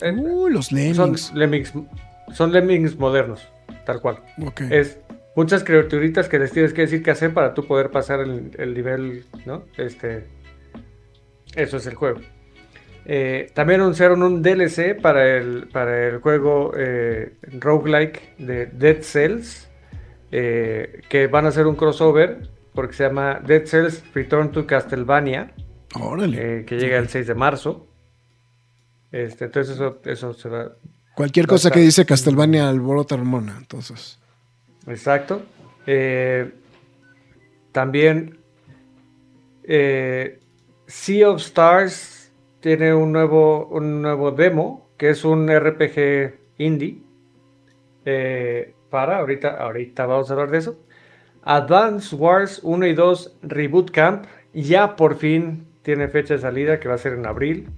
eh, Uy, los son lemmings. Lemmings. Son Lemmings modernos, tal cual. Es muchas criaturitas que les tienes que decir qué hacer para tú poder pasar el, el nivel, ¿no? Este. Eso es el juego. Eh, también anunciaron un DLC para el, para el juego eh, roguelike de Dead Cells. eh, que van a hacer un crossover porque se llama Dead Cells Return to Castlevania. Órale. eh, que llega el 6 de marzo. Este, entonces eso, eso se va, Cualquier cosa que dice Castlevania alborota hormona, entonces. Exacto. Eh, también eh, Sea of Stars tiene un nuevo, un nuevo demo que es un RPG indie. Eh, para, ahorita, ahorita vamos a hablar de eso. Advance Wars 1 y 2 Reboot Camp ya por fin tiene fecha de salida que va a ser en abril.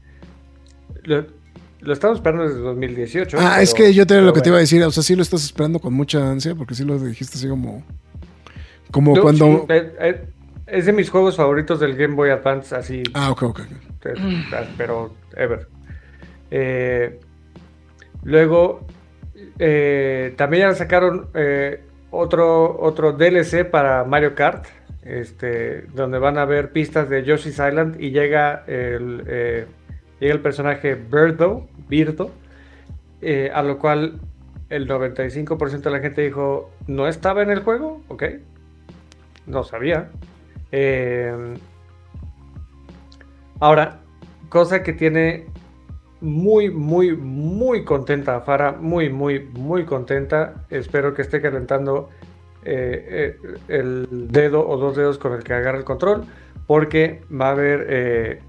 Lo, estamos esperando desde 2018. Ah, es que yo te lo que te iba a decir. O sea, sí lo estás esperando con mucha ansia, porque sí lo dijiste así como. Como No, cuando. sí, eh, eh, es de mis juegos favoritos del Game Boy Advance, así, Ah, ok, ok. eh, pero ever. Eh, luego, eh, también ya sacaron eh, otro, otro DLC para Mario Kart, este, donde van a ver pistas de Yoshi's Island y llega el, llega el personaje Birdo, Birdo, eh, a lo cual el 95% de la gente dijo, ¿no estaba en el juego? Ok, no sabía. Eh, ahora, cosa que tiene muy, muy, muy contenta a muy, muy, muy contenta. Espero que esté calentando eh, el dedo o dos dedos con el que agarra el control, porque va a haber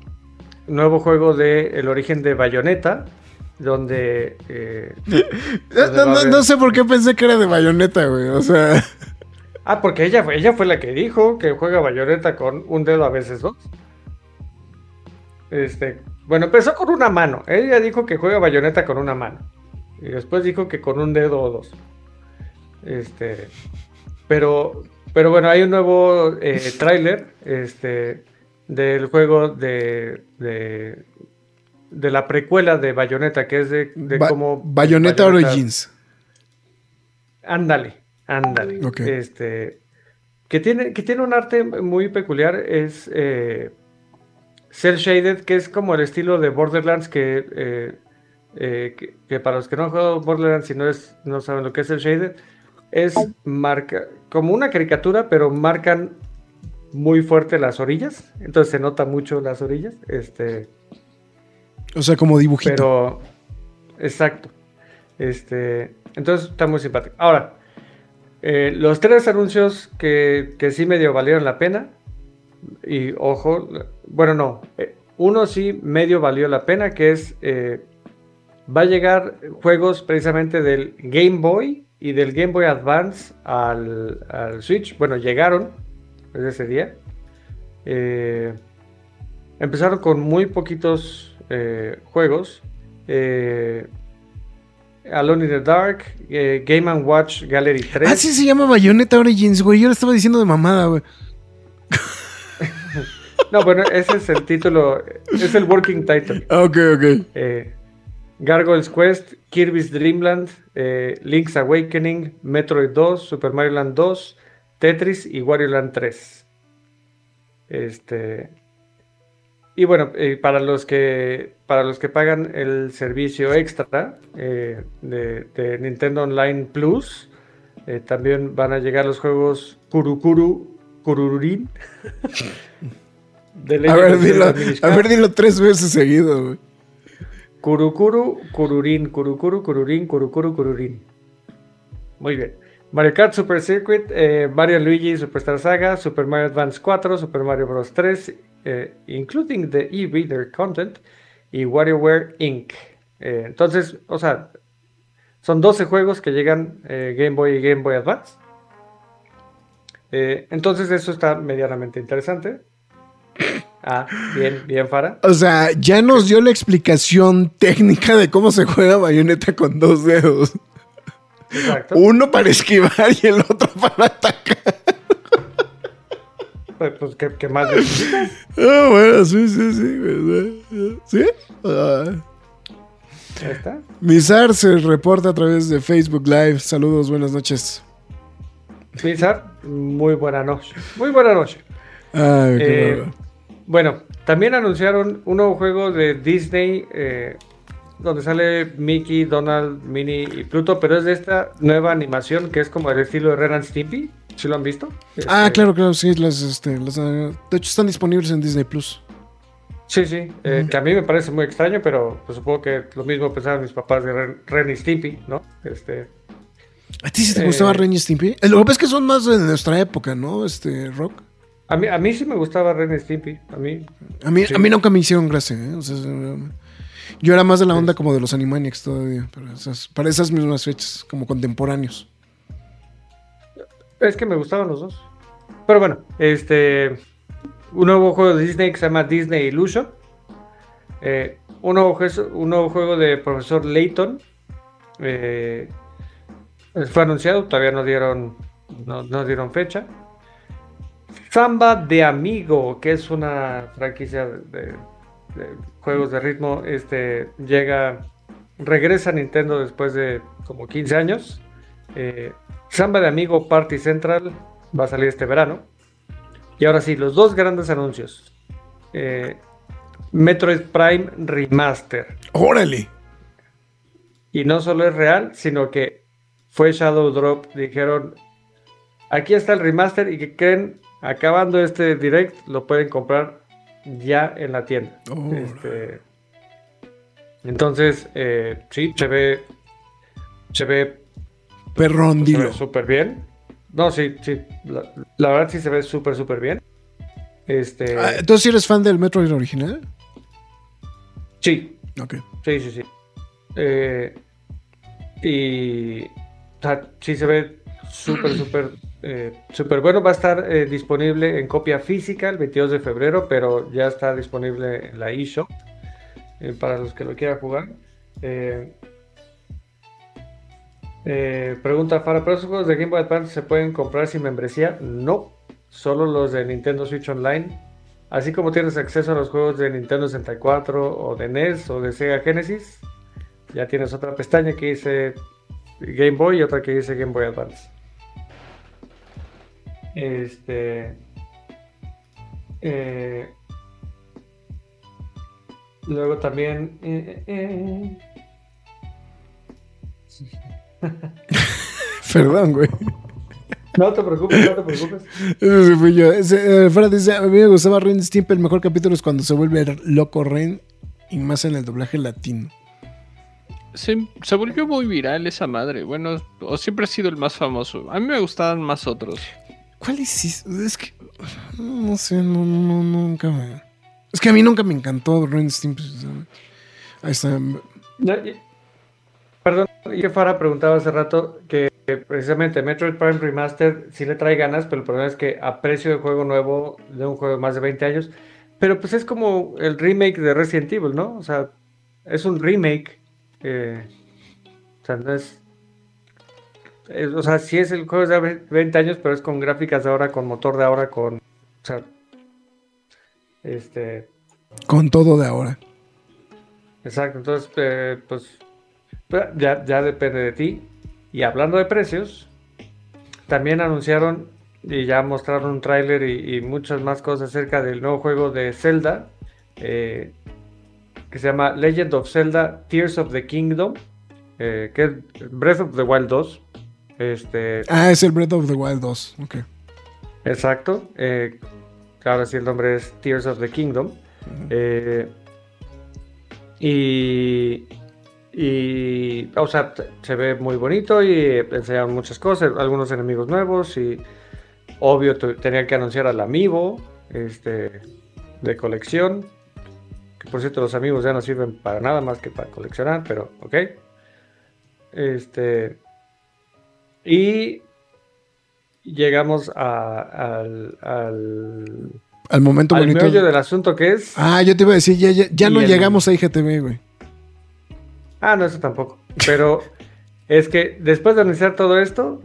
nuevo juego de El origen de Bayonetta, donde... eh, No, donde no, va a no- haber- no sé por qué pensé que era de bayoneta, güey. O sea. Ah, porque ella, fue- ella fue la que dijo que juega bayoneta con un dedo a veces dos. Este, bueno, empezó con una mano. Ella dijo que juega bayoneta con una mano. Y después dijo que con un dedo o dos. Este, pero, pero bueno, hay un nuevo eh, tráiler este, del juego de, de, de la precuela de Bayonetta, que es de, de Ba- cómo Bayonetta Origins. Ándale, ándale. Este, que tiene, que tiene un arte muy peculiar, es eh, Cell Shaded, que es como el estilo de Borderlands, que, eh, eh, que, que para los que no han jugado Borderlands y no, es, no saben lo que es el Shaded, es marca, como una caricatura, pero marcan muy fuerte las orillas, entonces se nota mucho las orillas, este, O sea, como dibujito. pero, exacto. Este, entonces está muy simpático. Ahora, eh, los tres anuncios que, que sí medio valieron la pena. Y ojo, bueno, no. eh, uno sí medio valió la pena, que es. eh, va a llegar juegos precisamente del Game Boy y del Game Boy Advance al, al Switch. Bueno, llegaron desde ese día. Eh, empezaron con muy poquitos eh, juegos. Eh, Alone in the Dark, Game & Watch Gallery 3. Ah, sí se llama Bayonetta Origins, güey. Yo le estaba diciendo de mamada, güey. No, bueno, ese es el título, es el working title. Ah, Ok, ok. Gargoyle's Quest, Kirby's Dream Land, eh, Link's Awakening, Metroid 2, Super Mario Land 2, Tetris y Wario Land 3. Este. Y bueno, eh, para los que para los que pagan el servicio extra eh, de, de Nintendo Online Plus, Eh, también van a llegar los juegos Kurukuru, Kururin. De a, ver, dilo, a ver, dilo tres veces seguido. Kurukuru, Kururin, Kurukuru, Kururin, Kurukuru, Kururin. Muy bien. Mario Kart Super Circuit, eh, Mario Luigi Superstar Saga, Super Mario Advance 4, Super Mario Bros. 3, eh, including the e-reader content, y WarioWare Inc. Eh, entonces, o sea, son 12 juegos que llegan Game Boy y Game Boy Advance. entonces, eso está medianamente interesante. Ah, bien, bien, Fara. O sea, ya nos dio la explicación técnica de cómo se juega bayoneta con dos dedos. Uno para esquivar y el otro para atacar. Pues, pues ¿qué, más necesitas? Ah, bueno, sí, sí, sí. ¿Sí? Ah. Ahí está. Mizar se reporta a través de Facebook Live. Saludos, buenas noches. Mizar, muy buena noche. Muy buena noche. Ay, qué eh, bueno, también anunciaron un nuevo juego de Disney eh, donde sale Mickey, Donald, Minnie y Pluto, pero es de esta nueva animación que es como el estilo de Ren and Stimpy. ¿Sí lo han visto? Ah, este, claro, claro, sí. Las, este, las, de hecho, están disponibles en Disney Plus. Sí, sí, eh, que a mí me parece muy extraño, pero pues, supongo que lo mismo pensaban mis papás de Ren, y Stimpy, ¿no? Este, ¿A ti sí te gustaba eh, Ren y Stimpy? Lo que pasa es que son más de nuestra época, ¿no? Este, Rock. A mí, a mí sí me gustaba Ren y Stimpy. A mí, a mí, a mí nunca me hicieron gracia, ¿eh? O sea, yo era más de la onda como de los Animaniacs todavía, para esas mismas fechas, como contemporáneos. Es que me gustaban los dos. Pero bueno, este. Un nuevo juego de Disney que se llama Disney Illusion. Eh, un, nuevo, un, nuevo, juego de profesor Layton. Eh, fue anunciado, todavía no dieron, no, dieron fecha. Samba de Amigo, que es una franquicia de, juegos de ritmo, este, llega, regresa a Nintendo después de como 15 años. Eh, Samba de Amigo Party Central va a salir este verano. Y ahora sí, los dos grandes anuncios. Eh, Metroid Prime Remaster. Órale. Y no solo es real, sino que fue Shadow Drop. Dijeron, aquí está el remaster y que creen, acabando este direct, lo pueden comprar ya en la tienda. Este, entonces, eh, sí, se ve. Se ve. Perrón, Súper bien. No, sí, sí. La, verdad sí se ve súper, súper bien. Este. Ah, ¿Entonces eres fan del Metroid original? Sí. Ok. Sí, sí, sí. Eh, y. O sea, sí se ve súper, súper eh, super bueno. Va a estar eh, disponible en copia física el 22 de febrero, pero ya está disponible en la eShop eh, para los que lo quieran jugar. pregunta Fara, ¿pero esos juegos de Game Boy Advance se pueden comprar sin membresía? No, solo los de Nintendo Switch Online. Así como tienes acceso a los juegos de Nintendo 64 o de NES o de Sega Genesis, ya tienes otra pestaña que dice Game Boy y otra que dice Game Boy Advance. Este. Eh, luego también. Eh, eh, Perdón, güey. No te preocupes, no te preocupes. Ese fui yo. dice: A mí me gustaba Ren Stimpy. El mejor capítulo es cuando se vuelve loco Ren y más en el doblaje latino. Se, se, volvió muy viral esa madre. Bueno, o siempre ha sido el más famoso. A mí me gustaban más otros. ¿Cuál es? Es que. No sé, no, no, nunca me. Es que a mí nunca me encantó Ren Stimpy. Ahí está. Perdón, y preguntaba hace rato que precisamente Metroid Prime Remaster sí le trae ganas, pero el problema es que a precio de juego nuevo, de un juego de más de 20 años, pero pues es como el remake de Resident Evil, ¿no? O sea, es un remake. Eh, o sea, no es, o sea, sí es el juego de 20 años, pero es con gráficas de ahora, con motor de ahora, con. O sea. Este. Con todo de ahora. Exacto, entonces, eh, pues. Ya, ya depende de ti. Y hablando de precios, también anunciaron y ya mostraron un tráiler y, muchas más cosas acerca del nuevo juego de Zelda, eh, que se llama Legend of Zelda Tears of the Kingdom, eh, que es Breath of the Wild 2. Este, Ah, es el Breath of the Wild 2. Ok. exacto. Eh, ahora sí el nombre es Tears of the Kingdom. Eh, y, y, o sea, se ve muy bonito y enseñaron muchas cosas, algunos enemigos nuevos y obvio tenían que anunciar al amiibo este, de colección. Que por cierto los amigos ya no sirven para nada más que para coleccionar, pero ok. Este, y llegamos a- al, al, Al momento al bonito. meollo del asunto que es... Ah, yo te iba a decir, ya, ya, ya no el- llegamos a IGTV, güey. Ah, no, eso tampoco. Pero es que después de anunciar todo esto,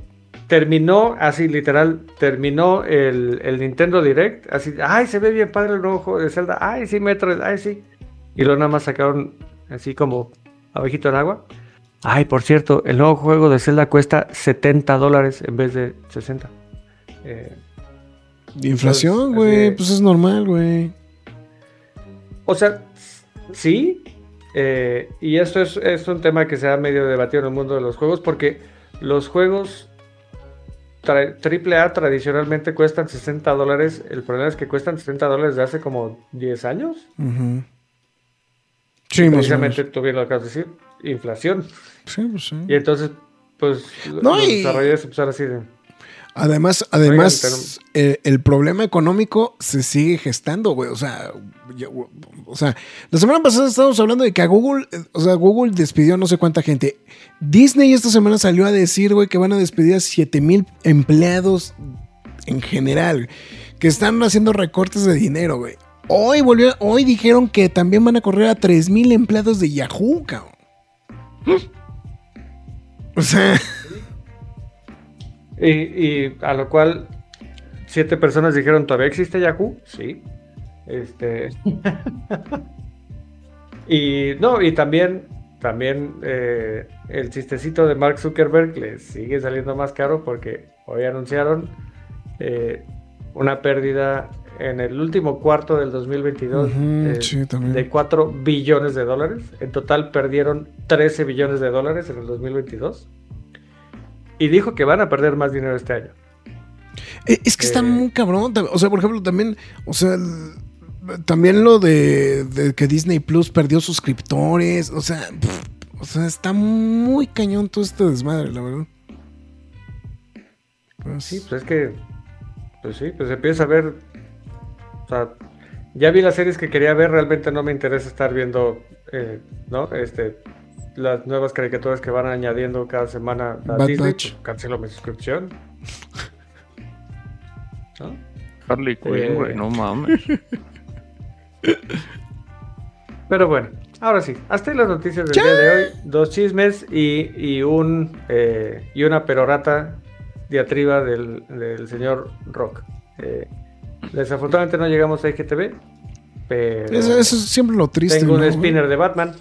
terminó, así literal, terminó el, el Nintendo Direct. Así, ay, se ve bien padre el nuevo juego de Zelda. Ay, sí, Metroid, ay, sí. Y luego nada más sacaron así como abejito en agua. Ay, por cierto, el nuevo juego de Zelda cuesta 70 dólares en vez de 60. Eh, Inflación, güey. Pues es normal, güey. O sea, sí. eh, y esto es, es un tema que se ha medio debatido en el mundo de los juegos porque los juegos tra- AAA tradicionalmente cuestan 60 dólares. El problema es que cuestan 60 dólares de hace como 10 años. Ujú. Sí, más o Precisamente tú bien lo acabas de decir, inflación. Sí, pues sí. Y entonces, pues No, los y- desarrolladores empezaron así de... Además, además Oigan, eh, el problema económico se sigue gestando, güey. O sea, yo- o sea, la semana pasada estábamos hablando de que a Google, o sea, Google despidió no sé cuánta gente. Disney esta semana salió a decir, güey, que van a despedir a 7 mil empleados en general, que están haciendo recortes de dinero, güey. Hoy volvió, hoy dijeron que también van a correr a 3 mil empleados de Yahoo, cabrón. O sea, Y, y a lo cual siete personas dijeron, ¿todavía existe Yahoo? Sí. Este. y no, y también, también eh, el chistecito de Mark Zuckerberg le sigue saliendo más caro porque hoy anunciaron eh, una pérdida en el último cuarto del 2022 Ujú, eh, sí, de 4 billones de dólares. En total perdieron 13 billones de dólares en el 2022. Y dijo que van a perder más dinero este año. Eh, Es que está Eh. muy cabrón. O sea, por ejemplo, también, o sea, el- también lo de, de que Disney Plus perdió suscriptores. O sea, pff, o sea, está muy cañón todo este desmadre, la verdad. Pues, Sí, pues es que. Pues sí, pues empieza a ver. O sea, ya vi las series que quería ver, realmente no me interesa estar viendo, eh, ¿no? Este, las nuevas caricaturas que van añadiendo cada semana a Bad Disney. Batch. pues, cancelo mi suscripción. ¿No? Harley Quinn, Eh. güey, no mames. Pero bueno, ahora sí, hasta ahí las noticias del día de hoy. Dos chismes y, y un eh, y una perorata diatriba del, del señor Rock. Eh, desafortunadamente no llegamos a IGTV, pero eso, eso es siempre lo triste. tengo un ¿no, güey? spinner de Batman.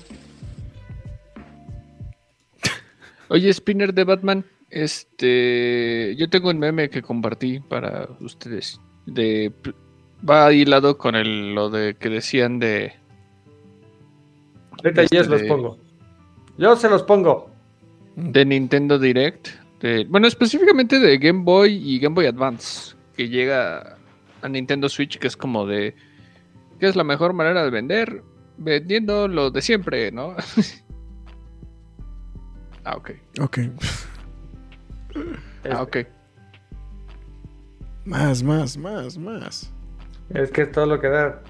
Oye, Spinner de Batman, este, yo tengo un meme que compartí para ustedes. De va hilado con el, lo de que decían de Ahorita Este yo se los pongo. Yo se los pongo. de Nintendo Direct. de- bueno, específicamente de Game Boy y Game Boy Advance, que llega a Nintendo Switch, que es como de ¿qué es la mejor manera de vender? Vendiendo lo de siempre, ¿no? ah, ok. Ok. Ah, ok. Más, más, más, más. Es que es todo lo que da.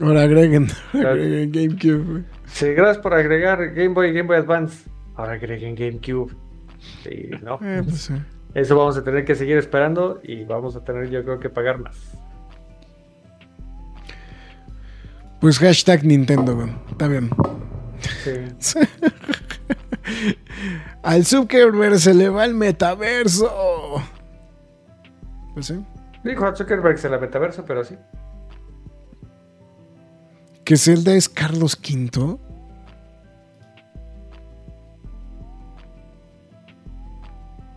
Ahora agreguen, agreguen GameCube. Sí, gracias por agregar Game Boy y Game Boy Advance. Ahora agreguen GameCube. Sí, no. Eh, pues, sí. Eso vamos a tener que seguir esperando y vamos a tener yo creo que pagar más. Pues hashtag Nintendo, güey. Está bien. Sí. Al Zuckerberg se le va el metaverso. Pues sí. Dijo a Zuckerberg se la metaverso, pero sí. Que Zelda es Carlos V.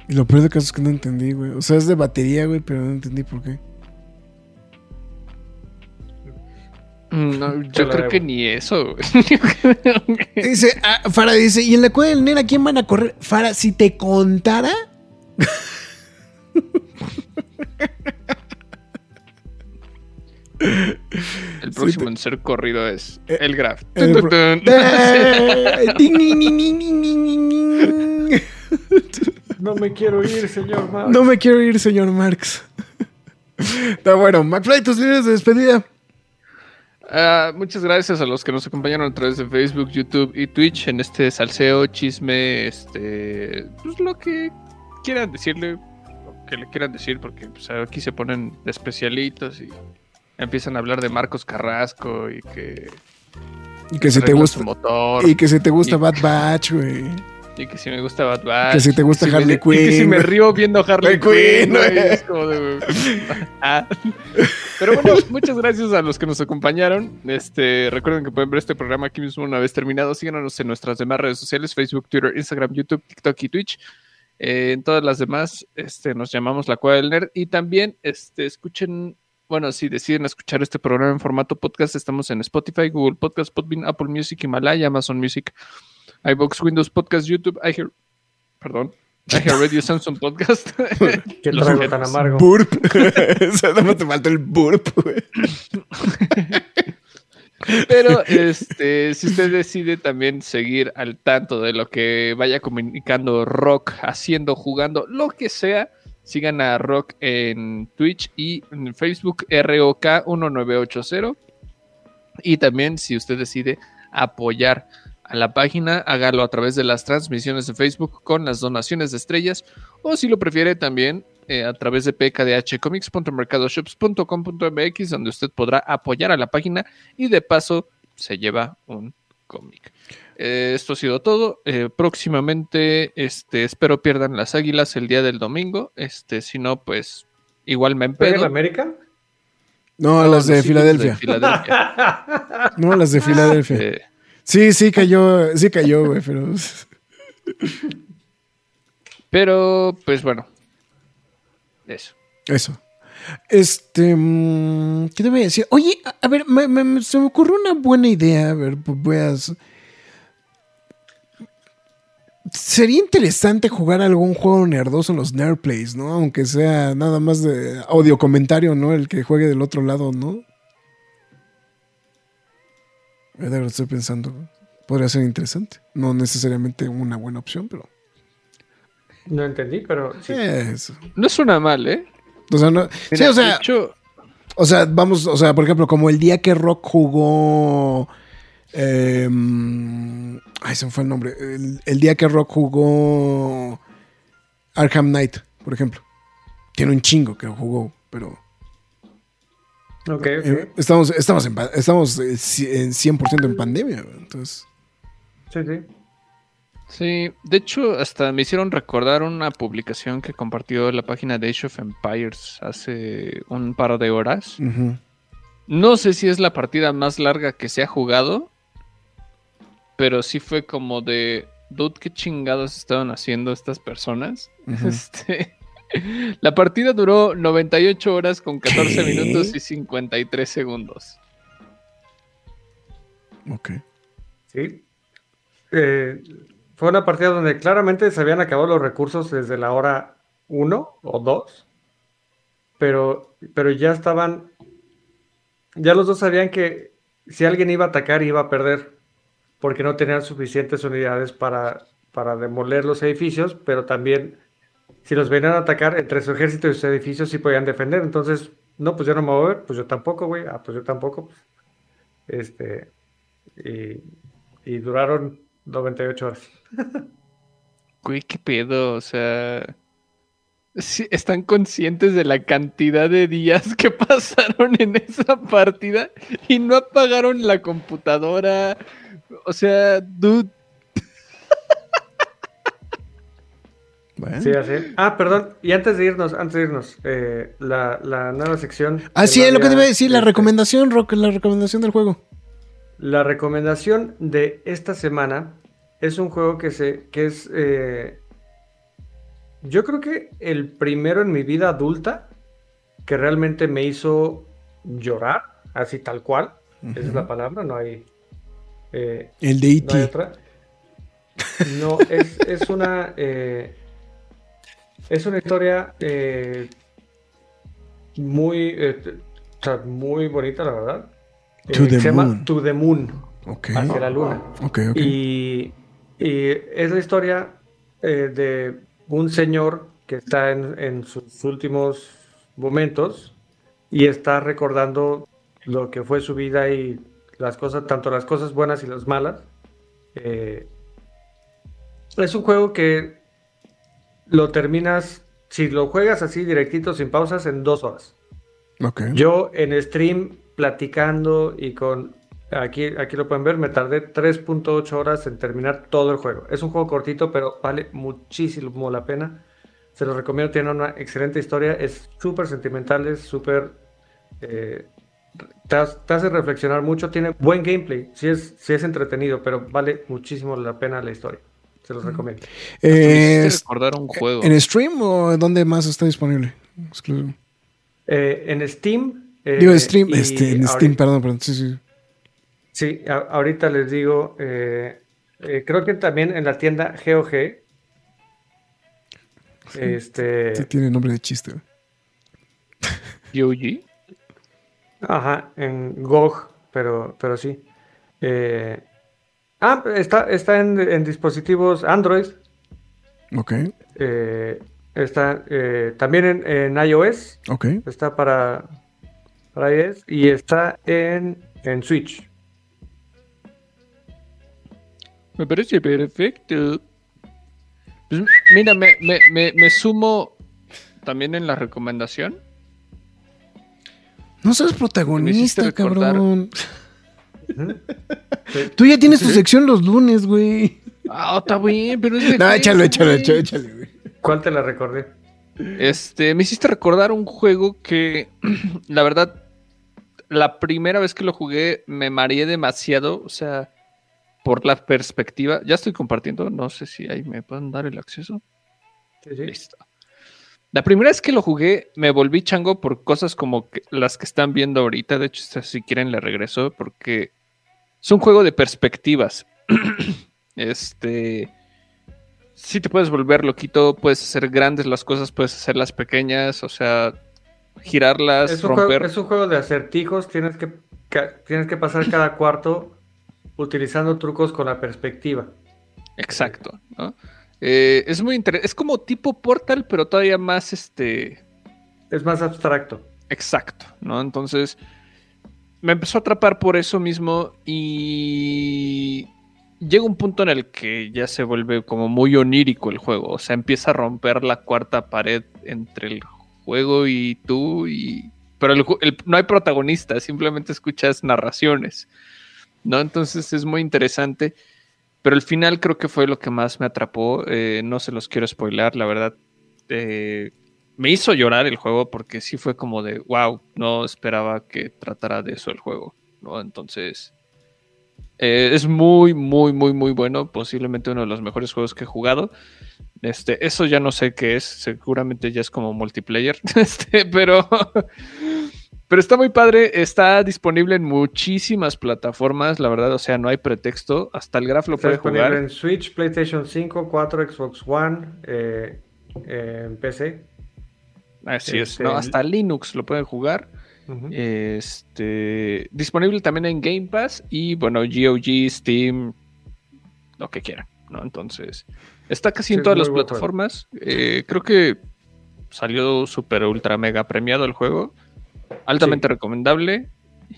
Y lo peor de caso es que no entendí, güey. O sea, es de batería, güey, pero no entendí por qué. Mm, No, yo creo debo. que ni eso. Dice, ah, Fara dice, ¿y en la cueva del Nera quién van a correr? Fara, si te contara. El próximo en ser corrido es Eh, el Graf. el pro- no me quiero ir, señor Marx. No me quiero ir, señor Marx. Está bueno. McFly, tus videos de despedida. Uh, muchas gracias a los que nos acompañaron a través de Facebook, YouTube y Twitch en este salseo, chisme, este, pues lo que quieran decirle, lo que le quieran decir, porque pues, aquí se ponen especialitos y empiezan a hablar de Marcos Carrasco y que y que se te gusta y que se te gusta. Bad Batch, güey y que si me gusta Bad Batch, Que si te gusta me- Harley y que si Quinn, me río viendo Harley Quinn, Quinn, Ah. Pero bueno, muchas gracias a los que nos acompañaron. Este, recuerden que pueden ver este programa aquí mismo una vez terminado. Síganos en nuestras demás redes sociales: Facebook, Twitter, Instagram, YouTube, TikTok y Twitch. Eh, en todas las demás, este, nos llamamos La Cueva del Nerd. Y también, este, escuchen, bueno, si deciden escuchar este programa en formato podcast, estamos en Spotify, Google Podcast, Podbean, Apple Music, Himalaya, Amazon Music, iBox, Windows Podcast, YouTube, iHear, perdón, iHeartRadio, Samsung Podcast. Qué trago objetos. tan amargo. Burp. o sea, nada más te falta el burp, güey. Pero este, si usted decide también seguir al tanto de lo que vaya comunicando Rock, haciendo, jugando, lo que sea, sigan a Rock en Twitch y en Facebook ROK1980. Y también si usted decide apoyar a la página, hágalo a través de las transmisiones de Facebook con las donaciones de estrellas o si lo prefiere también eh, a través de pkdhcomics.mercadoshops.com.mx donde usted podrá apoyar a la página y de paso se lleva un cómic. Eh, esto ha sido todo. Eh, próximamente, este, espero pierdan las águilas el día del domingo. Este, si no, pues igual me ¿Juega en. América? No, No, las de los Eagles Filadelfia. Filadelfia. No, las de Filadelfia. Sí, sí cayó, sí cayó, güey, pero. pero, pues bueno. Eso. Eso. Este. mm, ¿Qué te voy a decir? Oye, a, ver, me- me- me- se me ocurrió una buena idea. A ver, pues voy a. Sería interesante jugar algún juego nerdoso en los Nerdplays, ¿no? Aunque sea nada más de audio comentario, ¿no? El que juegue del otro lado, ¿no? De verdad estoy pensando. Podría ser interesante. No necesariamente una buena opción, pero. No entendí, pero sí. Eso. No suena mal, ¿eh? O sea, no. sí, o sea. hecho, O sea, vamos, o sea, por ejemplo, como el día que Rock jugó. eh, ay, se me fue el nombre. El, el día que Rock jugó Arkham Knight, por ejemplo. Tiene un chingo que jugó, pero. Ok, ok. eh, estamos, estamos, en, estamos eh, en 100% en pandemia, entonces. Sí, sí. Sí, de hecho, hasta me hicieron recordar una publicación que compartió la página de Age of Empires hace un par de horas. No sé si es la partida más larga que se ha jugado, pero sí fue como de, dude, ¿qué chingados estaban haciendo estas personas? Este, la partida duró 98 horas con 14 ¿Qué? minutos y 53 segundos. Ok. Sí. Eh, fue una partida donde claramente se habían acabado los recursos desde la hora 1 o 2. Pero, pero ya estaban. Ya los dos sabían que si alguien iba a atacar, iba a perder. Porque no tenían suficientes unidades para, para demoler los edificios. Pero también, si los venían a atacar, entre su ejército y sus edificios sí podían defender. Entonces, no, pues yo no me voy a ver. Pues yo tampoco, güey. Ah, pues yo tampoco. pues. Este. Y, y duraron 98 horas. Güey, qué pedo, o sea. ¿Están conscientes de la cantidad de días que pasaron en esa partida y no apagaron la computadora? O sea, dude. Bueno. Sí, así. Ah, perdón. Y antes de irnos, antes de irnos, eh, la, la nueva sección. Ah, sí, no es lo que te iba a decir, la este, recomendación, Rock, la recomendación del juego. La recomendación de esta semana es un juego que se, que es, eh, yo creo que el primero en mi vida adulta que realmente me hizo llorar, así tal cual. esa es la palabra, no hay... eh, El de no hay E.T. otra. No, es, es una... eh, es una historia eh, muy... eh, muy bonita, la verdad. Eh, To the se llama. To the Moon, Ok. hacia la luna. Ok, ok. Y, y es la historia de un señor que está en, en sus últimos momentos y está recordando lo que fue su vida y las cosas, tanto las cosas buenas y las malas. Eh, es un juego que lo terminas, si lo juegas así directito, sin pausas, en dos horas. Ok. Yo en stream platicando y con aquí, aquí lo pueden ver, me tardé 3.8 horas en terminar todo el juego. Es un juego cortito, pero vale muchísimo la pena. Se lo recomiendo, tiene una excelente historia, es súper sentimental, es súper... eh, te, hace- te hace reflexionar mucho, tiene buen gameplay, sí es, sí es entretenido, pero vale muchísimo la pena la historia. Se los recomiendo. Eh, recordar un juego. ¿En stream o dónde más está disponible? Exclusivo. Eh, en Steam... eh, Digo, stream, este, en ahorita- Steam, perdón, perdón. Sí, sí. Sí, a- ahorita les digo, eh, eh, creo que también en la tienda GOG. Este, Sí, tiene nombre de chiste. GOG. ajá, en GOG, pero, pero sí. Eh, ah, está, está en, en dispositivos Android, Ok, eh, está eh, también en, en iOS, ok. está para, para iOS y está en, en Switch. Me parece perfecto. Pues, mira, me, me, me, me sumo también en la recomendación. No seas protagonista, cabrón. Tú ya tienes tu sección los lunes, güey. Ah, está bien, pero es de No, juego, échalo, échalo, échalo, échale, güey. ¿Cuál te la recordé? Este, me hiciste recordar un juego que, la verdad, la primera vez que lo jugué me mareé demasiado, o sea, por la perspectiva. Ya estoy compartiendo, no sé si ahí me pueden dar el acceso. Sí, sí. Listo. La primera vez que lo jugué me volví chango por cosas como que- las que están viendo ahorita. De hecho, si quieren le regreso porque es un juego de perspectivas. este, si te puedes volver loquito, puedes hacer grandes las cosas, puedes hacerlas pequeñas, o sea, girarlas, Es un, romper. juego, es un juego de acertijos, tienes que, tienes que pasar cada cuarto utilizando trucos con la perspectiva. Exacto, ¿no? Eh, es muy interesante. Es como tipo Portal, pero todavía más este. Es más abstracto. Exacto, ¿no? Entonces, me empezó a atrapar por eso mismo y llega un punto en el que ya se vuelve como muy onírico el juego, o sea, empieza a romper la cuarta pared entre el juego y tú y... Pero no hay protagonistas, simplemente escuchas narraciones, ¿no? Entonces es muy interesante, pero el final creo que fue lo que más me atrapó, eh, no se los quiero spoilar, la verdad. eh, me hizo llorar el juego porque sí fue como de, wow, no esperaba que tratara de eso el juego, ¿no? Entonces, eh, es muy, muy, muy, muy bueno, posiblemente uno de los mejores juegos que he jugado. Este, eso ya no sé qué es, seguramente ya es como multiplayer, este, pero, pero está muy padre, está disponible en muchísimas plataformas, la verdad, o sea, no hay pretexto, hasta el Graf lo Está puede disponible jugar. en Switch, PlayStation 5, 4, Xbox One, eh, eh, en PC. Así es, este, ¿no? Hasta Linux lo pueden jugar. Este, disponible también en Game Pass y bueno, GOG, Steam, lo que quieran, ¿no? Entonces, está casi Sí, en todas las plataformas. Eh, creo que salió súper ultra mega premiado el juego. Altamente recomendable.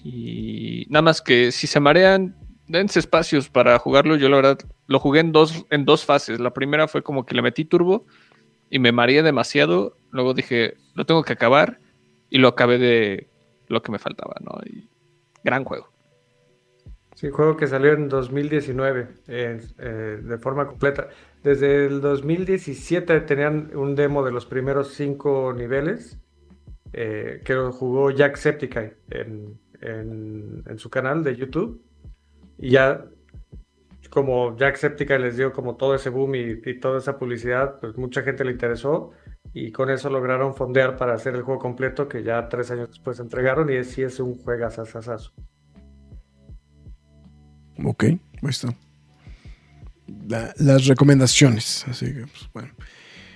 Y nada más que si se marean, dense espacios para jugarlo. Yo la verdad lo jugué en dos, en dos fases. La primera fue como que le metí turbo y me mareé demasiado. Luego dije, lo tengo que acabar. Y lo acabé de lo que me faltaba, ¿no? Gran juego. Sí, juego que salió en 2019 eh, de forma completa. Desde el 2017 tenían un demo de los primeros cinco niveles eh, que lo jugó Jacksepticeye en, en, en su canal de YouTube. Y ya como Jacksepticeye les dio como todo ese boom y, y toda esa publicidad, pues mucha gente le interesó y con eso lograron fondear para hacer el juego completo que ya tres años después entregaron y es, sí es un juegazazazazo. Ok, ahí está. La- las recomendaciones. Así que, pues, bueno.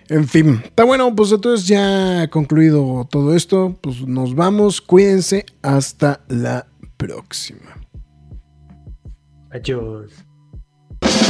En fin, está bueno, pues entonces ya concluido todo esto, pues nos vamos, cuídense, hasta la próxima. Adiós.